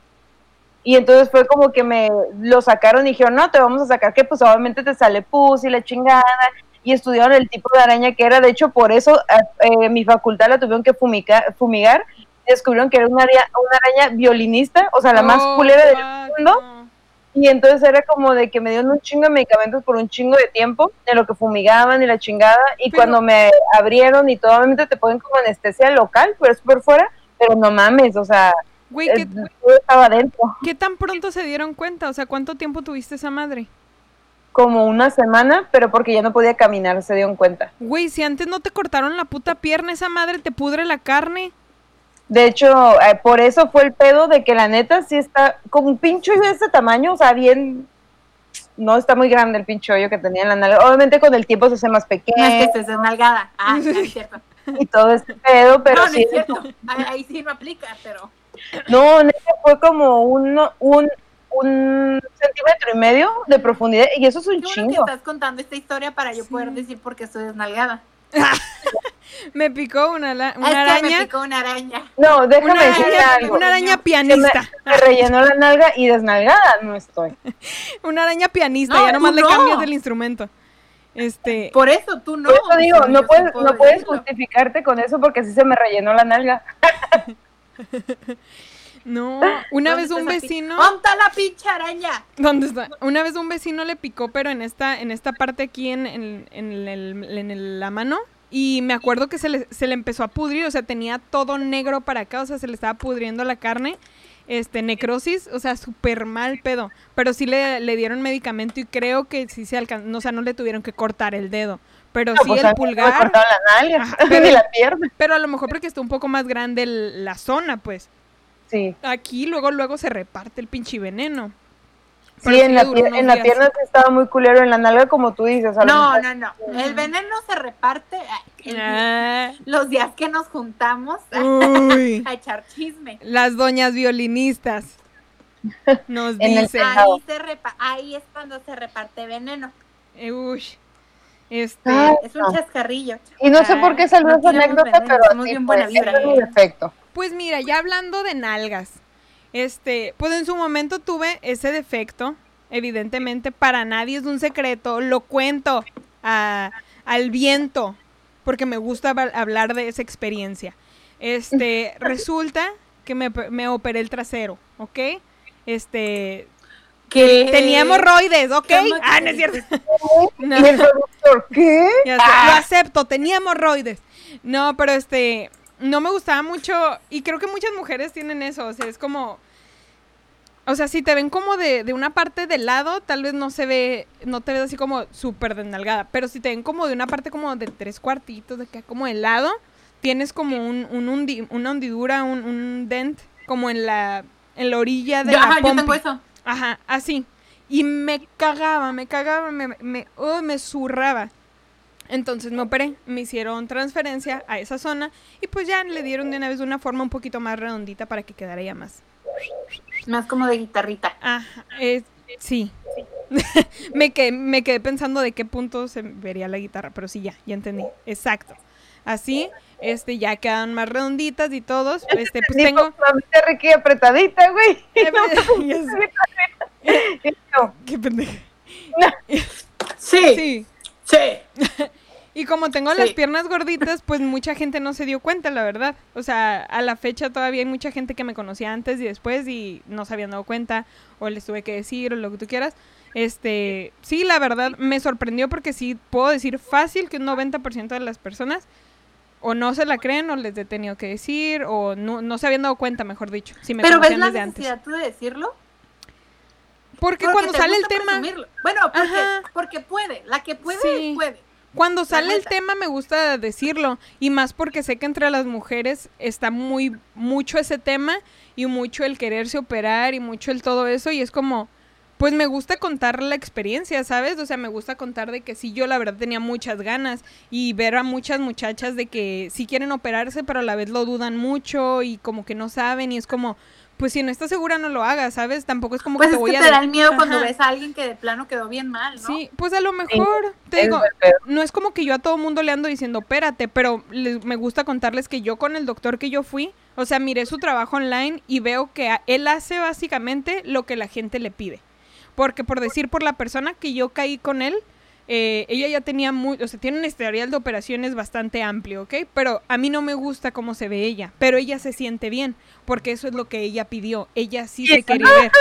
Y entonces fue como que me lo sacaron y dijeron, no, te vamos a sacar que pues obviamente te sale pus y la chingada. Y estudiaron el tipo de araña que era. De hecho, por eso eh, mi facultad la tuvieron que fumigar. fumigar descubrieron que era una, aria- una araña violinista, o sea, la más Oh, culera del mundo. Y entonces era como de que me dieron un chingo de medicamentos por un chingo de tiempo, de lo que fumigaban y la chingada. Y Pero- cuando me abrieron y todo, obviamente te ponen como anestesia local, pero es por fuera, pero no mames, o sea, Güey, eh, ¿qué, todo estaba adentro. qué tan pronto se dieron cuenta? O sea, ¿cuánto tiempo tuviste esa madre? Como una semana, pero porque ya no podía caminar, se dieron cuenta. Güey, si antes no te cortaron la puta pierna, esa madre te pudre la carne. De hecho, eh, por eso fue el pedo de que la neta sí está como un pincho de ese tamaño, o sea, bien. No está muy grande el pincho hoyo que tenía en la nalga. Obviamente con el tiempo se hace más No es que pequeño estés desnalgada. Ah, no es cierto. y todo este pedo, pero no, no sí. es cierto. Ahí, ahí sí no aplica, pero. No, neta, fue como un, un, un centímetro y medio de profundidad y eso es un que chingo. estás contando esta historia para yo poder decir por qué estoy desnalgada. Me picó una, la- una es que me araña. picó una araña. No, déjame Una decirte araña, algo. una araña me, pianista. me rellenó la nalga y desnalgada no estoy. Una araña pianista, No, ya nomás tú le no. cambias el instrumento. Este, Por eso tú no. Por eso digo, no puedes, no puedes decirlo. justificarte con eso porque sí se me rellenó la nalga. no, una ¿Dónde vez un vecino, ¿Dónde está la pinche araña? ¿dónde está? Una vez un vecino le picó, pero en esta, en esta parte aquí en, en, en el- en el- la mano. Y me acuerdo que se le, se le empezó a pudrir, o sea, tenía todo negro para acá, o sea, se le estaba pudriendo la carne. Este, necrosis, o sea, súper mal pedo. Pero sí le, le dieron medicamento y creo que sí se alcanzó, o sea, no le tuvieron que cortar el dedo. Pero No, sí pues, el pulgar. cortaron la nalga Ajá, pero- ni la pierna. Pero a lo mejor porque está un poco más grande el- la zona, pues. Sí, Aquí luego, luego se reparte el pinche veneno. sí Pero sí en, la, pier- en la pierna sí estaba muy culero, en la nalga como tú dices. No, no, no. El veneno se reparte el- Ah, los días que nos juntamos uy. a echar chisme. Las doñas violinistas nos dicen. Ahí, se repa- ahí es cuando se reparte veneno. eh, uy, este, Ay, Es un no. chascarrillo. Y no sé por qué salió No esa anécdota, pero somos bien buena vibra. Es mi defecto. Pues mira, ya hablando de nalgas, este, pues en su momento tuve ese defecto, evidentemente para nadie es un secreto, lo cuento a- al viento, porque me gusta hab- hablar de esa experiencia. Este, resulta que me, me operé el trasero, ¿ok? Este, Que tenía hemorroides, ¿ok? ¿Cómo que Ah, no es cierto. No. Y el productor, ¿qué? Ya sé, lo acepto, tenía hemorroides. No, pero este, no me gustaba mucho y creo que muchas mujeres tienen eso, o sea, es como, o sea, si te ven como de, de una parte del lado, tal vez no se ve, no te ves así como súper desnalgada, pero si te ven como de una parte como de tres cuartitos, de que como del lado, tienes como un, un hundi- una hundidura, un, un dent, como en la, en la orilla de Yo, la ajá, yo tengo eso. Ajá, así. Y me cagaba, me cagaba, me, me, oh, me zurraba. Entonces me operé, me hicieron transferencia a esa zona y pues ya le dieron de una vez una forma un poquito más redondita para que quedara ya más. Más como de guitarrita. Ajá, sí. me, quedé, me quedé pensando de qué punto se vería la guitarra, pero sí, ya, ya entendí. Exacto. Así, este, ya quedan más redonditas y todos. Este, pues tengo. Ricky apretadita, güey. Qué pendeja. Sí, Sí. sí. Y como tengo las piernas gorditas, pues mucha gente no se dio cuenta, la verdad. O sea, a la fecha todavía hay mucha gente que me conocía antes y después y no se habían dado cuenta o les tuve que decir o lo que tú quieras. Este, sí, la verdad me sorprendió porque sí puedo decir fácil que un 90% de las personas o no se la creen o les he tenido que decir o no, no se habían dado cuenta, mejor dicho, si me Pero ves la desde antes. tú de decirlo. Porque, Porque cuando sale el tema, presumirlo. Bueno, porque, porque puede. La que puede, Sí. puede. Cuando sale el tema me gusta decirlo y más porque sé que entre las mujeres está muy mucho ese tema y mucho el quererse operar y mucho el todo eso y es como pues me gusta contar la experiencia, ¿sabes? O sea, me gusta contar de que sí yo la verdad tenía muchas ganas y ver a muchas muchachas de que sí quieren operarse, pero a la vez lo dudan mucho y como que no saben y es como pues si no estás segura no lo hagas, ¿sabes? Tampoco es como Pues que es te voy que a te de- da el miedo cuando ves a alguien que de plano quedó bien mal, ¿no? Sí, pues a lo mejor te digo, no es como que yo a todo mundo le ando diciendo, espérate, pero les- me gusta contarles que yo con el doctor que yo fui, o sea, miré su trabajo online y veo que a- él hace básicamente lo que la gente le pide. Porque por decir, por la persona que yo caí con él, eh, ella ya tenía muy, o sea, tiene un historial de operaciones bastante amplio, ¿ok? Pero a mí no me gusta cómo se ve ella, pero ella se siente bien, porque eso es lo que ella pidió. Ella sí se quiere ver.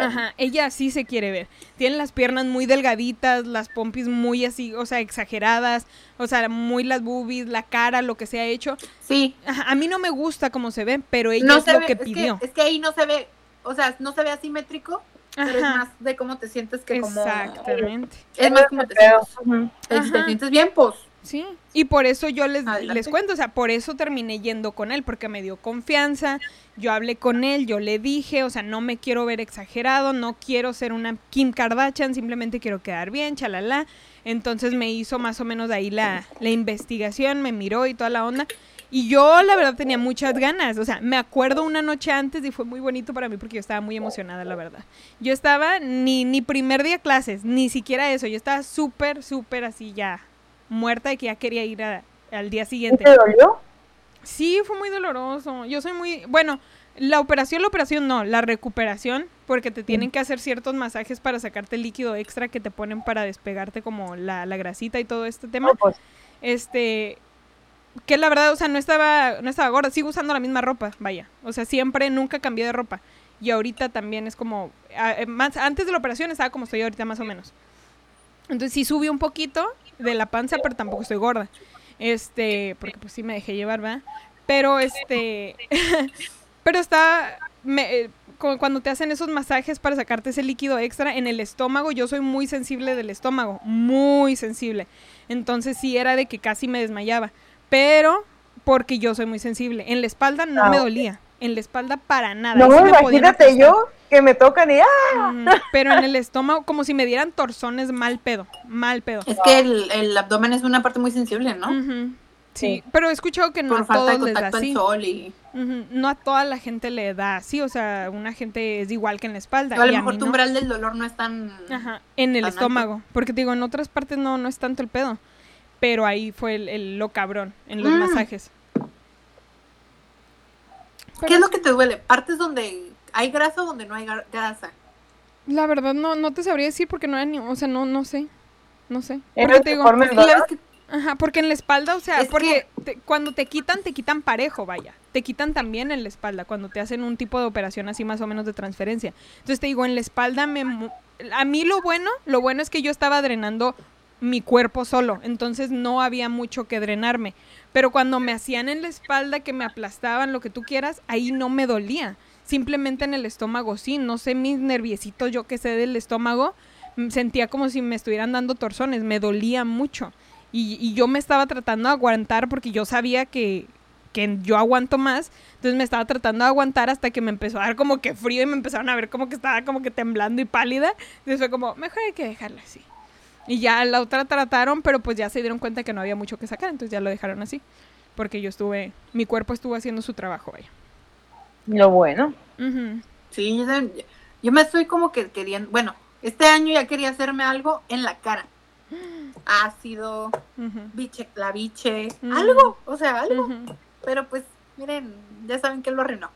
Ajá, ella sí se quiere ver. Tiene las piernas muy delgaditas, las pompis muy así, o sea, exageradas, o sea, muy las boobies, la cara, lo que se ha hecho. Sí. Ajá, a mí no me gusta cómo se ve, pero ella No es lo ve, que es pidió. es que ahí no se ve, o sea, no se ve asimétrico, pero es más de cómo te sientes que como... exactamente. Es más como te sientes. Si te sientes bien, pues... Sí, y por eso yo les, Adelante. les cuento, o sea, por eso terminé yendo con él, porque me dio confianza, yo hablé con él, yo le dije, o sea, no me quiero ver exagerado, no quiero ser una Kim Kardashian, simplemente quiero quedar bien, chalala. Entonces me hizo más o menos ahí la, la investigación, me miró y toda la onda. Y yo la verdad tenía muchas ganas, o sea, me acuerdo una noche antes y fue muy bonito para mí porque yo estaba muy emocionada, la verdad. Yo estaba ni, ni primer día clases, ni siquiera eso, yo estaba súper, súper así ya muerta de que ya quería ir a- al día ¿Y siguiente. te dolió? Sí, fue muy doloroso. Yo soy muy, bueno, la operación, la operación no, la recuperación, porque te tienen que hacer ciertos masajes para sacarte el líquido extra que te ponen para despegarte como la, la grasita y todo este tema. No, pues, Este, que la verdad, o sea, no estaba, no estaba gorda, sigo usando la misma ropa, vaya. O sea, siempre, nunca cambié de ropa. Y ahorita también es como, eh, más, antes de la operación estaba como estoy ahorita más o menos. Entonces sí subí un poquito de la panza, pero tampoco estoy gorda. Este, porque pues sí me dejé llevar, ¿verdad? Pero este, pero está, me, eh, cu- cuando te hacen esos masajes para sacarte ese líquido extra en el estómago, yo soy muy sensible del estómago, muy sensible. Entonces sí era de que casi me desmayaba, pero porque yo soy muy sensible. En la espalda no Ah, me dolía, en la espalda para nada. no, me imagínate yo que me tocan y ¡ah! Pero en el estómago, como si me dieran torzones mal pedo, mal pedo. Es que el, el abdomen es una parte muy sensible, ¿no? Sí, Sí. pero he escuchado que no Por a falta de todos les da contacto al así. sol y... Ujú, No a toda la gente le da así, o sea, una gente es igual que en la espalda. o a lo a mejor tu no. umbral del dolor no es tan... Ajá, en el tan alto. estómago. Porque te digo, en otras partes no, no es tanto el pedo. Pero ahí fue el, el- lo cabrón, en los Mm. masajes. ¿Qué es lo que te duele? ¿Partes donde hay grasa o donde no hay grasa? La verdad no, no te sabría decir porque no era ni, o sea, no, no sé. No sé. ¿Es Porque te que digo, forma el Sí, ya dolor? ves que- Ajá, porque en la espalda, o sea, Es porque te- cuando te quitan, te quitan parejo, vaya. Te quitan también en la espalda, cuando te hacen un tipo de operación así más o menos de transferencia. Entonces te digo, en la espalda me... mu- A mí lo bueno, lo bueno es que yo estaba drenando mi cuerpo solo, entonces no había mucho que drenarme. Pero cuando me hacían en la espalda, que me aplastaban, lo que tú quieras, ahí no me dolía. Simplemente en el estómago sí, no sé, mis nerviecitos, yo que sé del estómago, mm, sentía como si me estuvieran dando torzones, me dolía mucho. Y, yo me estaba tratando de aguantar porque yo sabía que, que yo aguanto más. Entonces me estaba tratando de aguantar hasta que me empezó a dar como que frío y me empezaron a ver como que estaba como que temblando y pálida. Entonces fue como, mejor hay que dejarla así. Y ya la otra trataron, pero pues ya se dieron cuenta que no había mucho que sacar, entonces ya lo dejaron así. Porque yo estuve, mi cuerpo estuvo haciendo su trabajo, vaya. Lo bueno. Sí, yo, me estoy como que queriendo... Bueno, Este año ya quería hacerme algo en la cara. Ácido, biche, la biche, algo, o sea, algo. Pero pues, miren, ya saben que lo arruinó.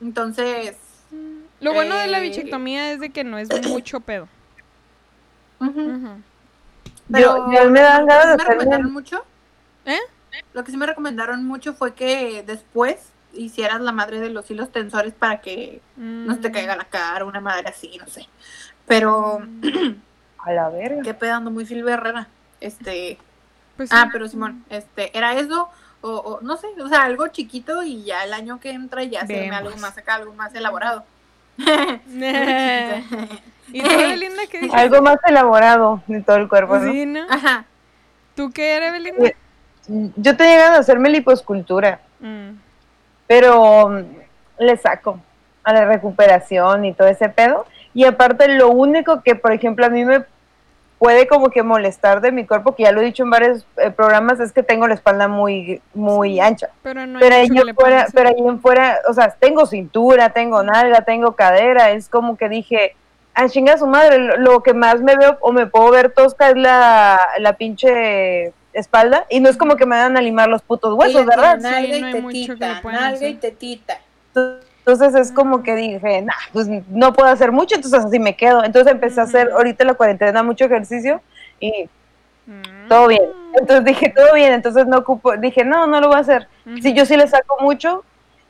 Entonces, Lo bueno de la Eh, bichectomía es de que no es mucho pedo. Pero yo me dan ganas de me recomendaron mucho. ¿Eh? Lo que sí me recomendaron mucho fue que después hicieras la madre de los hilos tensores para que no se te Mm. caiga la cara, una madre así, no sé. Pero, A la verga. qué pedando muy Silvia Herrera. Este, Pues ah, sí. pero Simón, este, era eso, o, o no sé, o sea, algo chiquito y ya el año que entra ya Vemos. algo más acá, algo más elaborado. ¿Y tú, Belinda, qué dijiste? Algo más elaborado de todo el cuerpo, ¿no? Sí, ¿no? Ajá. ¿Tú qué eres, Belinda? Yo te llegan a hacerme liposcultura, Mm. pero mm, le saco a la recuperación y todo ese pedo. Y aparte, lo único que, por ejemplo, a mí me puede como que molestar de mi cuerpo, que ya lo he dicho en varios eh, programas, es que tengo la espalda muy, muy ancha. Pero no hay Pero ahí, fuera, pero ahí en fuera, o sea, tengo cintura, tengo nalga, tengo cadera, es como que dije, ah, chinga su madre, lo, lo que más me veo o me puedo ver tosca es la, la pinche espalda, y no es como que me van a limar los putos huesos, ¿verdad? Nalga y tetita, nalga y tetita. Entonces es como que dije, nah, pues no puedo hacer mucho, entonces así me quedo. Entonces empecé a hacer ahorita en la cuarentena mucho ejercicio y Mm. todo bien. Entonces dije, todo bien, entonces no ocupo, dije, no, no lo voy a hacer. Ujú. Si yo sí le saco mucho,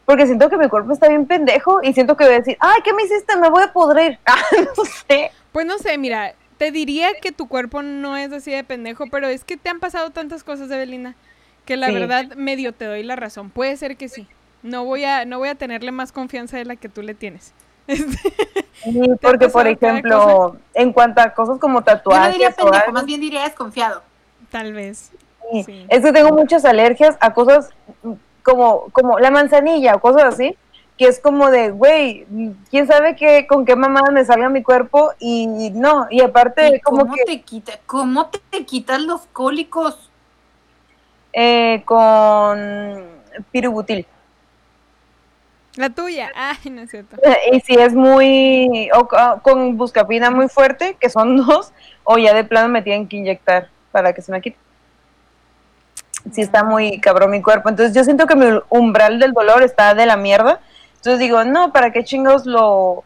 porque siento que mi cuerpo está bien pendejo y siento que voy a decir, ay, ¿qué me hiciste? Me voy a podrir. Ah, no sé. Pues no sé, mira, te diría que tu cuerpo no es así de pendejo, pero es que te han pasado tantas cosas, Evelina, que la Sí. verdad medio te doy la razón. Puede ser que sí. No voy a, no voy a tenerle más confianza de la que tú le tienes. Sí, porque, por ejemplo, en cuanto a cosas como Yo tatuajes no diría pendejo, algo, más bien diría desconfiado. Tal vez. sí, sí. es que tengo muchas alergias a cosas como, como la manzanilla o cosas así, que es como de, güey, quién sabe qué, con qué mamada me salga mi cuerpo y no, y aparte ¿Y como ¿Cómo que te quita, cómo te quitas los cólicos? eh, con pirubutil. La tuya. Ay, no es cierto. Y si es muy, o co- con buscapina muy fuerte, que son dos, o ya de plano me tienen que inyectar para que se me quite. Si está muy cabrón mi cuerpo. Entonces yo siento que mi umbral del dolor está de la mierda. Entonces digo, no, ¿para qué chingados lo...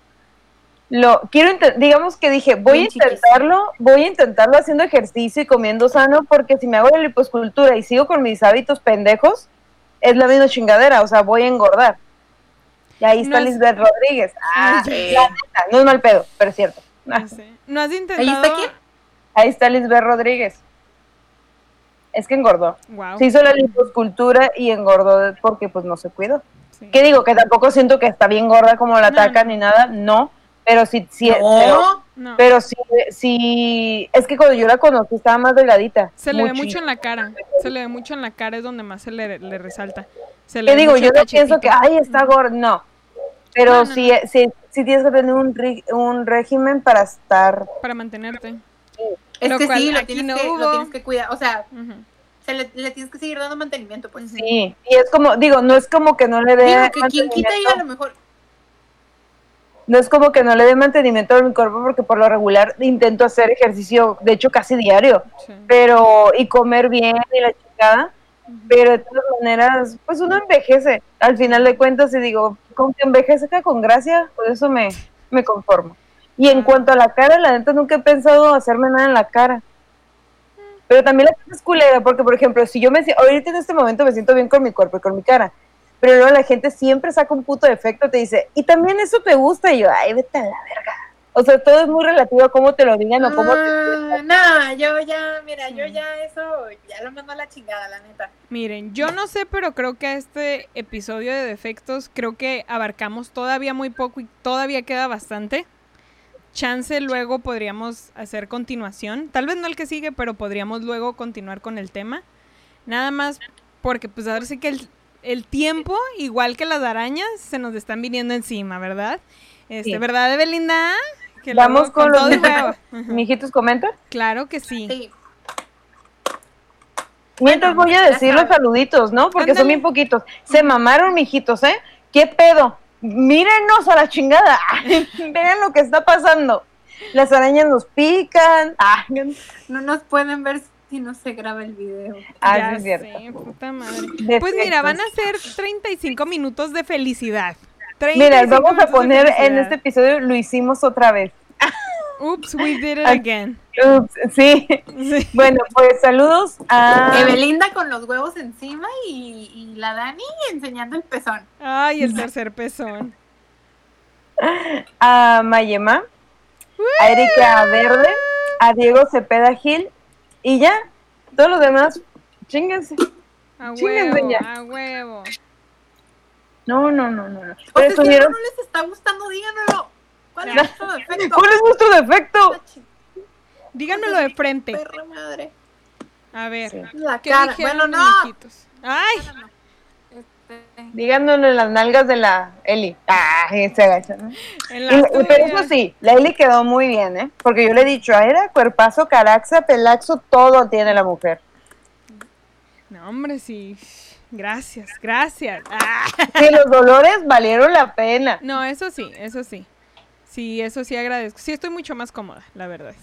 lo quiero digamos que dije, voy a chiquis. intentarlo, voy a intentarlo haciendo ejercicio y comiendo sano, porque si me hago la liposcultura y sigo con mis hábitos pendejos, es la misma chingadera, o sea, voy a engordar. Y ahí está No es- Lisbeth Rodríguez. Ah, la neta, no es mal pedo, pero es cierto. Ah, No sé. ¿No has ¿Ahí está quién? ahí está Lisbeth Rodríguez. Es que engordó. Wow. Se hizo la liposcultura y engordó porque pues no se cuidó. Sí. ¿Qué digo? Que tampoco siento que está bien gorda como la atacan no. ni nada, no. Pero sí, sí, pero, No, No. pero sí, sí, es que cuando yo la conocí estaba más delgadita. Se le ve mucho. en la cara. Se le ve mucho en la cara, es donde más se le, le resalta. Se le ¿Qué digo? Yo no pienso que, ay, está gorda, no. Pero No, no, sí, sí, sí tienes que tener un, un régimen para estar Para mantenerte. es Lo que cual sí, lo tienes, no que, lo tienes que cuidar. O sea, se le, le tienes que seguir dando mantenimiento, pues. Sí, y es como, digo, no es como que no le dé Digo que quien quita y a mantenimiento, lo mejor. no es como que no le dé mantenimiento a mi cuerpo porque por lo regular intento hacer ejercicio, de hecho casi diario, Sí. pero y comer bien y la chingada, pero de todas maneras, pues uno envejece, al final de cuentas y digo, con que envejezca con gracia, por eso me, me conformo. Y en cuanto a la cara, la neta nunca he pensado hacerme nada en la cara. Pero también la cara es culera, porque por ejemplo, si yo me ahorita en este momento me siento bien con mi cuerpo y con mi cara, pero luego la gente siempre saca un puto defecto, te dice, y también eso te gusta, y yo, ay, vete a la verga. O sea, todo es muy relativo a cómo te lo digan o cómo te... Ah, no, yo ya, mira, yo ya eso, ya lo mando a la chingada, la neta. Miren, yo no sé, pero creo que a este episodio de defectos creo que abarcamos todavía muy poco y todavía queda bastante. Chance luego podríamos hacer continuación. Tal vez no el que sigue, pero podríamos luego continuar con el tema. Nada más porque pues ahora sí que el, el tiempo, igual que las arañas, se nos están viniendo encima, ¿verdad? Este, Sí. ¿Verdad, Belinda? Que Vamos luego con los todo y mijitos. comenta. Claro que sí. Sí. Mientras Bueno, voy a decir los saluditos, ¿no? Porque son bien poquitos. Se mamaron, mijitos, ¿eh? ¿Qué pedo? Mírenos a la chingada. Vean lo que está pasando. Las arañas nos pican. No nos pueden ver si no se graba el video. ah, Ya es cierto. sé, puta madre. Pues mira, van a ser 35 minutos de felicidad. Mira, 35 vamos a poner en este episodio, lo hicimos otra vez. Oops, we did it again. Ups, sí. Sí. Bueno, pues saludos a... Evelinda con los huevos encima y, y la Dani enseñando el pezón. Ay, el tercer pezón. a Mayema, a Erika Verde, a Diego Cepeda Gil y ya, todos los demás, chinguense. A Chíguense huevo, ya. a huevo. No, no, no, no, no. O sea, si no les está gustando, díganmelo. ¿Cuál es Ya. nuestro defecto? ¿Cuál es nuestro defecto? Chi- Díganmelo de frente. Perra madre. A ver. Sí. La ¿Qué cara. dijeron, Bueno, no. amiguitos? Ay, Este, Díganoslo en las nalgas de la Eli. Ah, se agacha, pero eso sí, la Eli quedó muy bien, ¿eh? Porque yo le he dicho, a era cuerpazo, caraxa, pelaxo, todo tiene la mujer. No, hombre, sí. Gracias, gracias. Ah. Que los dolores valieron la pena. No, eso sí, eso sí. Sí, eso sí agradezco. Sí, estoy mucho más cómoda, la verdad.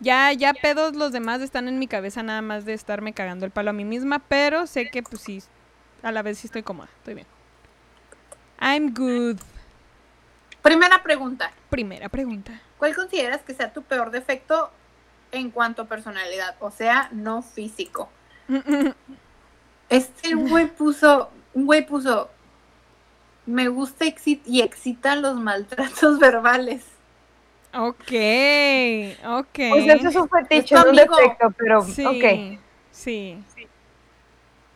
Ya, ya pedos los demás están en mi cabeza nada más de estarme cagando el palo a mí misma, pero sé que pues sí, a la vez sí estoy cómoda, estoy bien. I'm good. Primera pregunta. Primera pregunta. ¿Cuál consideras que sea tu peor defecto en cuanto a personalidad? O sea, no físico. Este un güey puso, un güey puso, me gusta y excitan los maltratos verbales. ok, ok. Pues eso es un fetiche, no defecto, pero sí, ok. sí.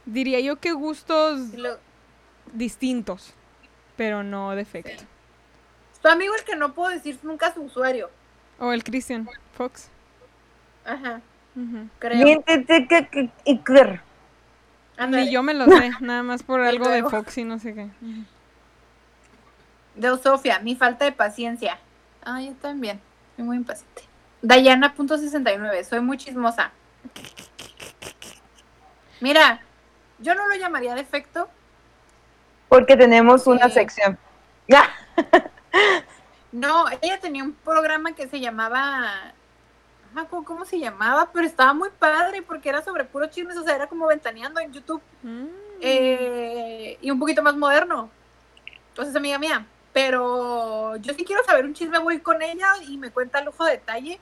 Diría yo que gustos lo- distintos, pero no defecto. Tu amigo el que no puedo decir nunca su usuario. O el Christian Fox. Ajá, Ujú. creo. Ándale. Ni yo me lo sé, nada más por algo de luego. Fox y no sé qué. Ujú. De Sofía, mi falta de paciencia. Ah, yo también. Soy muy impaciente. Dayana.69, soy muy chismosa. Mira, yo no lo llamaría defecto. Porque tenemos una Sí. sección. Ya. No, ella tenía un programa que se llamaba. Me acuerdo cómo se llamaba, pero estaba muy padre porque era sobre puro chismes, o sea, era como ventaneando en YouTube. Mm. eh, y un poquito más moderno. Entonces, amiga mía. Pero yo sí quiero saber un chisme, voy con ella y me cuenta lujo de detalle.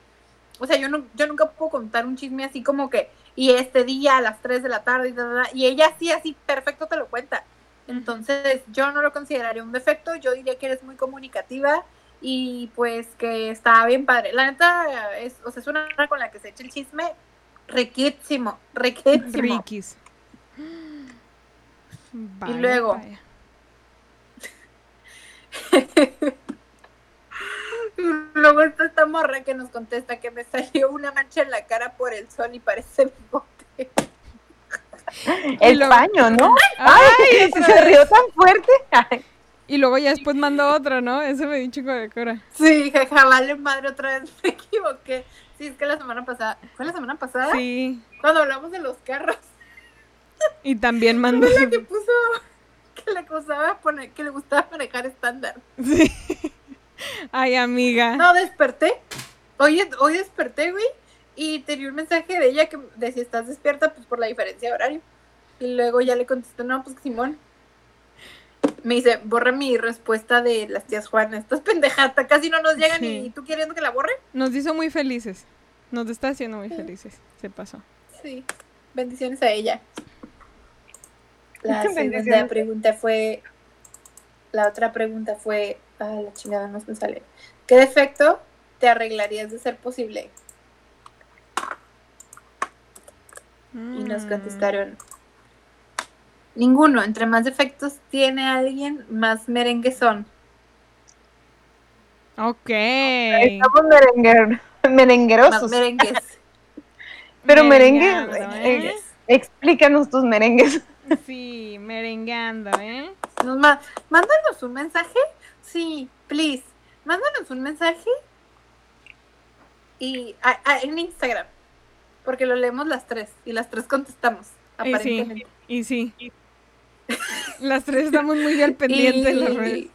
O sea, yo, no, yo nunca puedo contar un chisme así como que, y este día a las 3 de la tarde, y, da, da, da, y ella sí, así, perfecto te lo cuenta. Entonces, yo no lo consideraría un defecto, yo diría que eres muy comunicativa y pues que está bien padre. La neta, es, o sea, es una con la que se echa el chisme riquísimo, riquísimo. Rikis. Vaya, luego. Luego está esta morra que nos contesta que me salió una mancha en la cara por el sol y parece bigote. El luego- paño, ¿no? Ay, se rió tan fuerte. Ay, Y luego ya después mandó otra, ¿no? Eso me dio un chico de cora. Sí, jaja, vale madre, otra vez me equivoqué. Sí, es que la semana pasada, ¿fue la semana pasada? Sí. Cuando hablamos de los carros, Y también mandó. la que puso que le gustaba poner, que le gustaba manejar estándar. Sí. Ay, amiga. No, desperté. Hoy, hoy desperté, güey, y tenía un mensaje de ella que de si estás despierta, pues por la diferencia de horario. Y luego ya le contesté, no, pues Simón. Me dice, borra mi respuesta de las tías Juana. Estás pendejata, casi no nos llegan Sí. y tú queriendo que la borre. Nos hizo muy felices. Nos está haciendo muy felices. Se pasó. Sí. Bendiciones a ella. La segunda pregunta fue. La otra pregunta fue. Ah, la chingada no me sale. ¿Qué defecto te arreglarías de ser posible? Y nos Mm. contestaron. Ninguno. Entre más defectos tiene alguien, más merengue son. Ok. Estamos merenguer- Más merenguerosos. merengues. Pero merengue, eh, ¿eh? explícanos tus merengues. Sí, merengando, ¿eh? Nos ma- mándanos un mensaje. Sí, please. Mándanos un mensaje. Y a- a- en Instagram. Porque lo leemos las tres. Y las tres contestamos. Y sí, Aparentemente. y sí. Las tres estamos muy al pendiente en las Y- redes.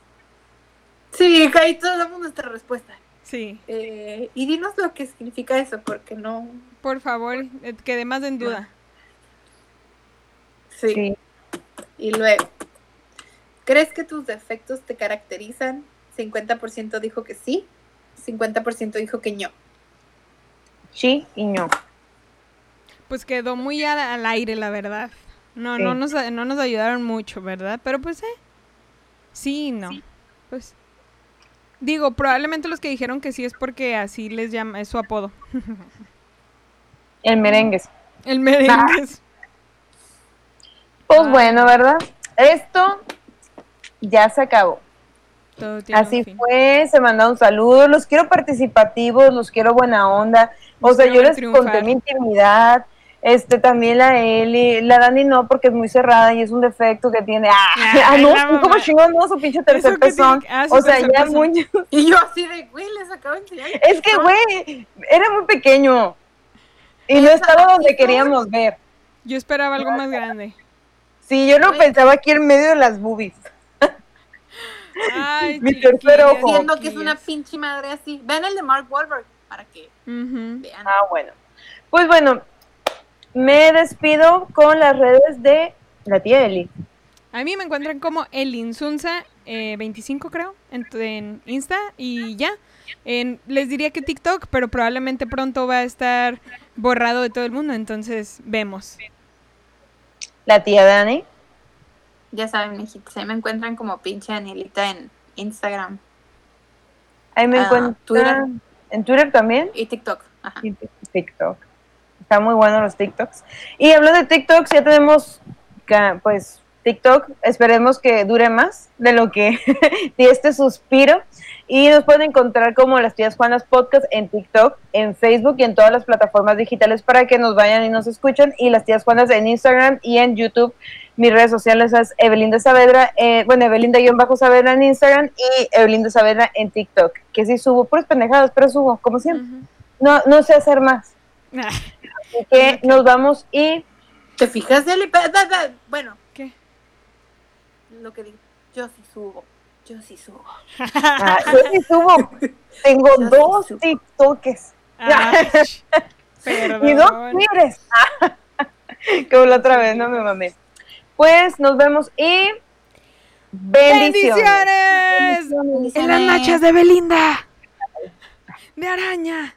Sí, ahí todos damos nuestra respuesta. Sí, Eh, y dinos lo que significa eso, porque no. por favor, eh, quedé más en duda. Sí. Sí. Y luego, ¿crees que tus defectos te caracterizan? 50% dijo que sí, 50% dijo que no. Sí y no. Pues quedó muy al, al aire, la verdad. No, Sí. no, nos, no nos ayudaron mucho, ¿verdad? Pero pues, eh. Sí y no. Pues. Digo, probablemente los que dijeron que sí es porque así les llama, es su apodo. El merengues. El merengues. Pues Ah. bueno, ¿verdad? Esto ya se acabó. Todo tiene un Así fue, se mandaron saludos, los quiero participativos, los quiero buena onda. O sea, yo les triunfar. conté mi intimidad, este también la Eli, la Dani no, porque es muy cerrada y es un defecto que tiene. ¡Ah! Ay, ah, no, como chingón, no, su pinche tercer ¿Eso qué pezón. tiene? Ah, o sea, ya muy. Y yo así de, güey, les acabo de enseñar. Es que, güey, era muy pequeño. Y no estaba donde queríamos ver. Yo esperaba algo más grande. Sí, yo lo Güey. pensaba aquí en medio de las boobies. Ay, Mi tercer ojo. Siendo que es una pinche madre así. Vean el de Mark Wahlberg para que Ujú. vean. Ah, bueno. Pues bueno, me despido con las redes de la tía Eli. A mí me encuentran como el Insunza eh, 25 creo en, en Insta y ya. En- les diría que TikTok, pero probablemente pronto va a estar borrado de todo el mundo, entonces vemos. La tía Dani. Ya saben, mijitos, ahí me encuentran como pinche Anilita en Instagram Ahí me Ah, encuentran. Twitter. En Twitter también. y TikTok. Ajá. Y TikTok. Están muy buenos los TikToks. Y hablando de TikToks, ya tenemos, pues, TikTok. Esperemos que dure más de lo que de este suspiro. Y nos pueden encontrar como las tías Juanas Podcast en TikTok, en Facebook y en todas las plataformas digitales para que nos vayan y nos escuchen. Y las tías Juanas en Instagram y en YouTube. Mis redes sociales es Evelinda Saavedra, eh, bueno, Evelinda-Saavedra en Instagram y Evelinda Saavedra en TikTok. Que sí subo, puras pendejadas, pero subo, como siempre. No, no sé hacer más. Así que nos vamos y ¿Te fijas, da- Bueno, ¿Qué? lo que digo. Yo sí subo. Yo sí subo. ah, yo sí subo. Tengo Yo sí dos subo. TikTokes Ay, y dos libres. Como la otra vez, no me mamé. Pues nos vemos y bendiciones. ¡Bendiciones! En las noches de Belinda. De araña.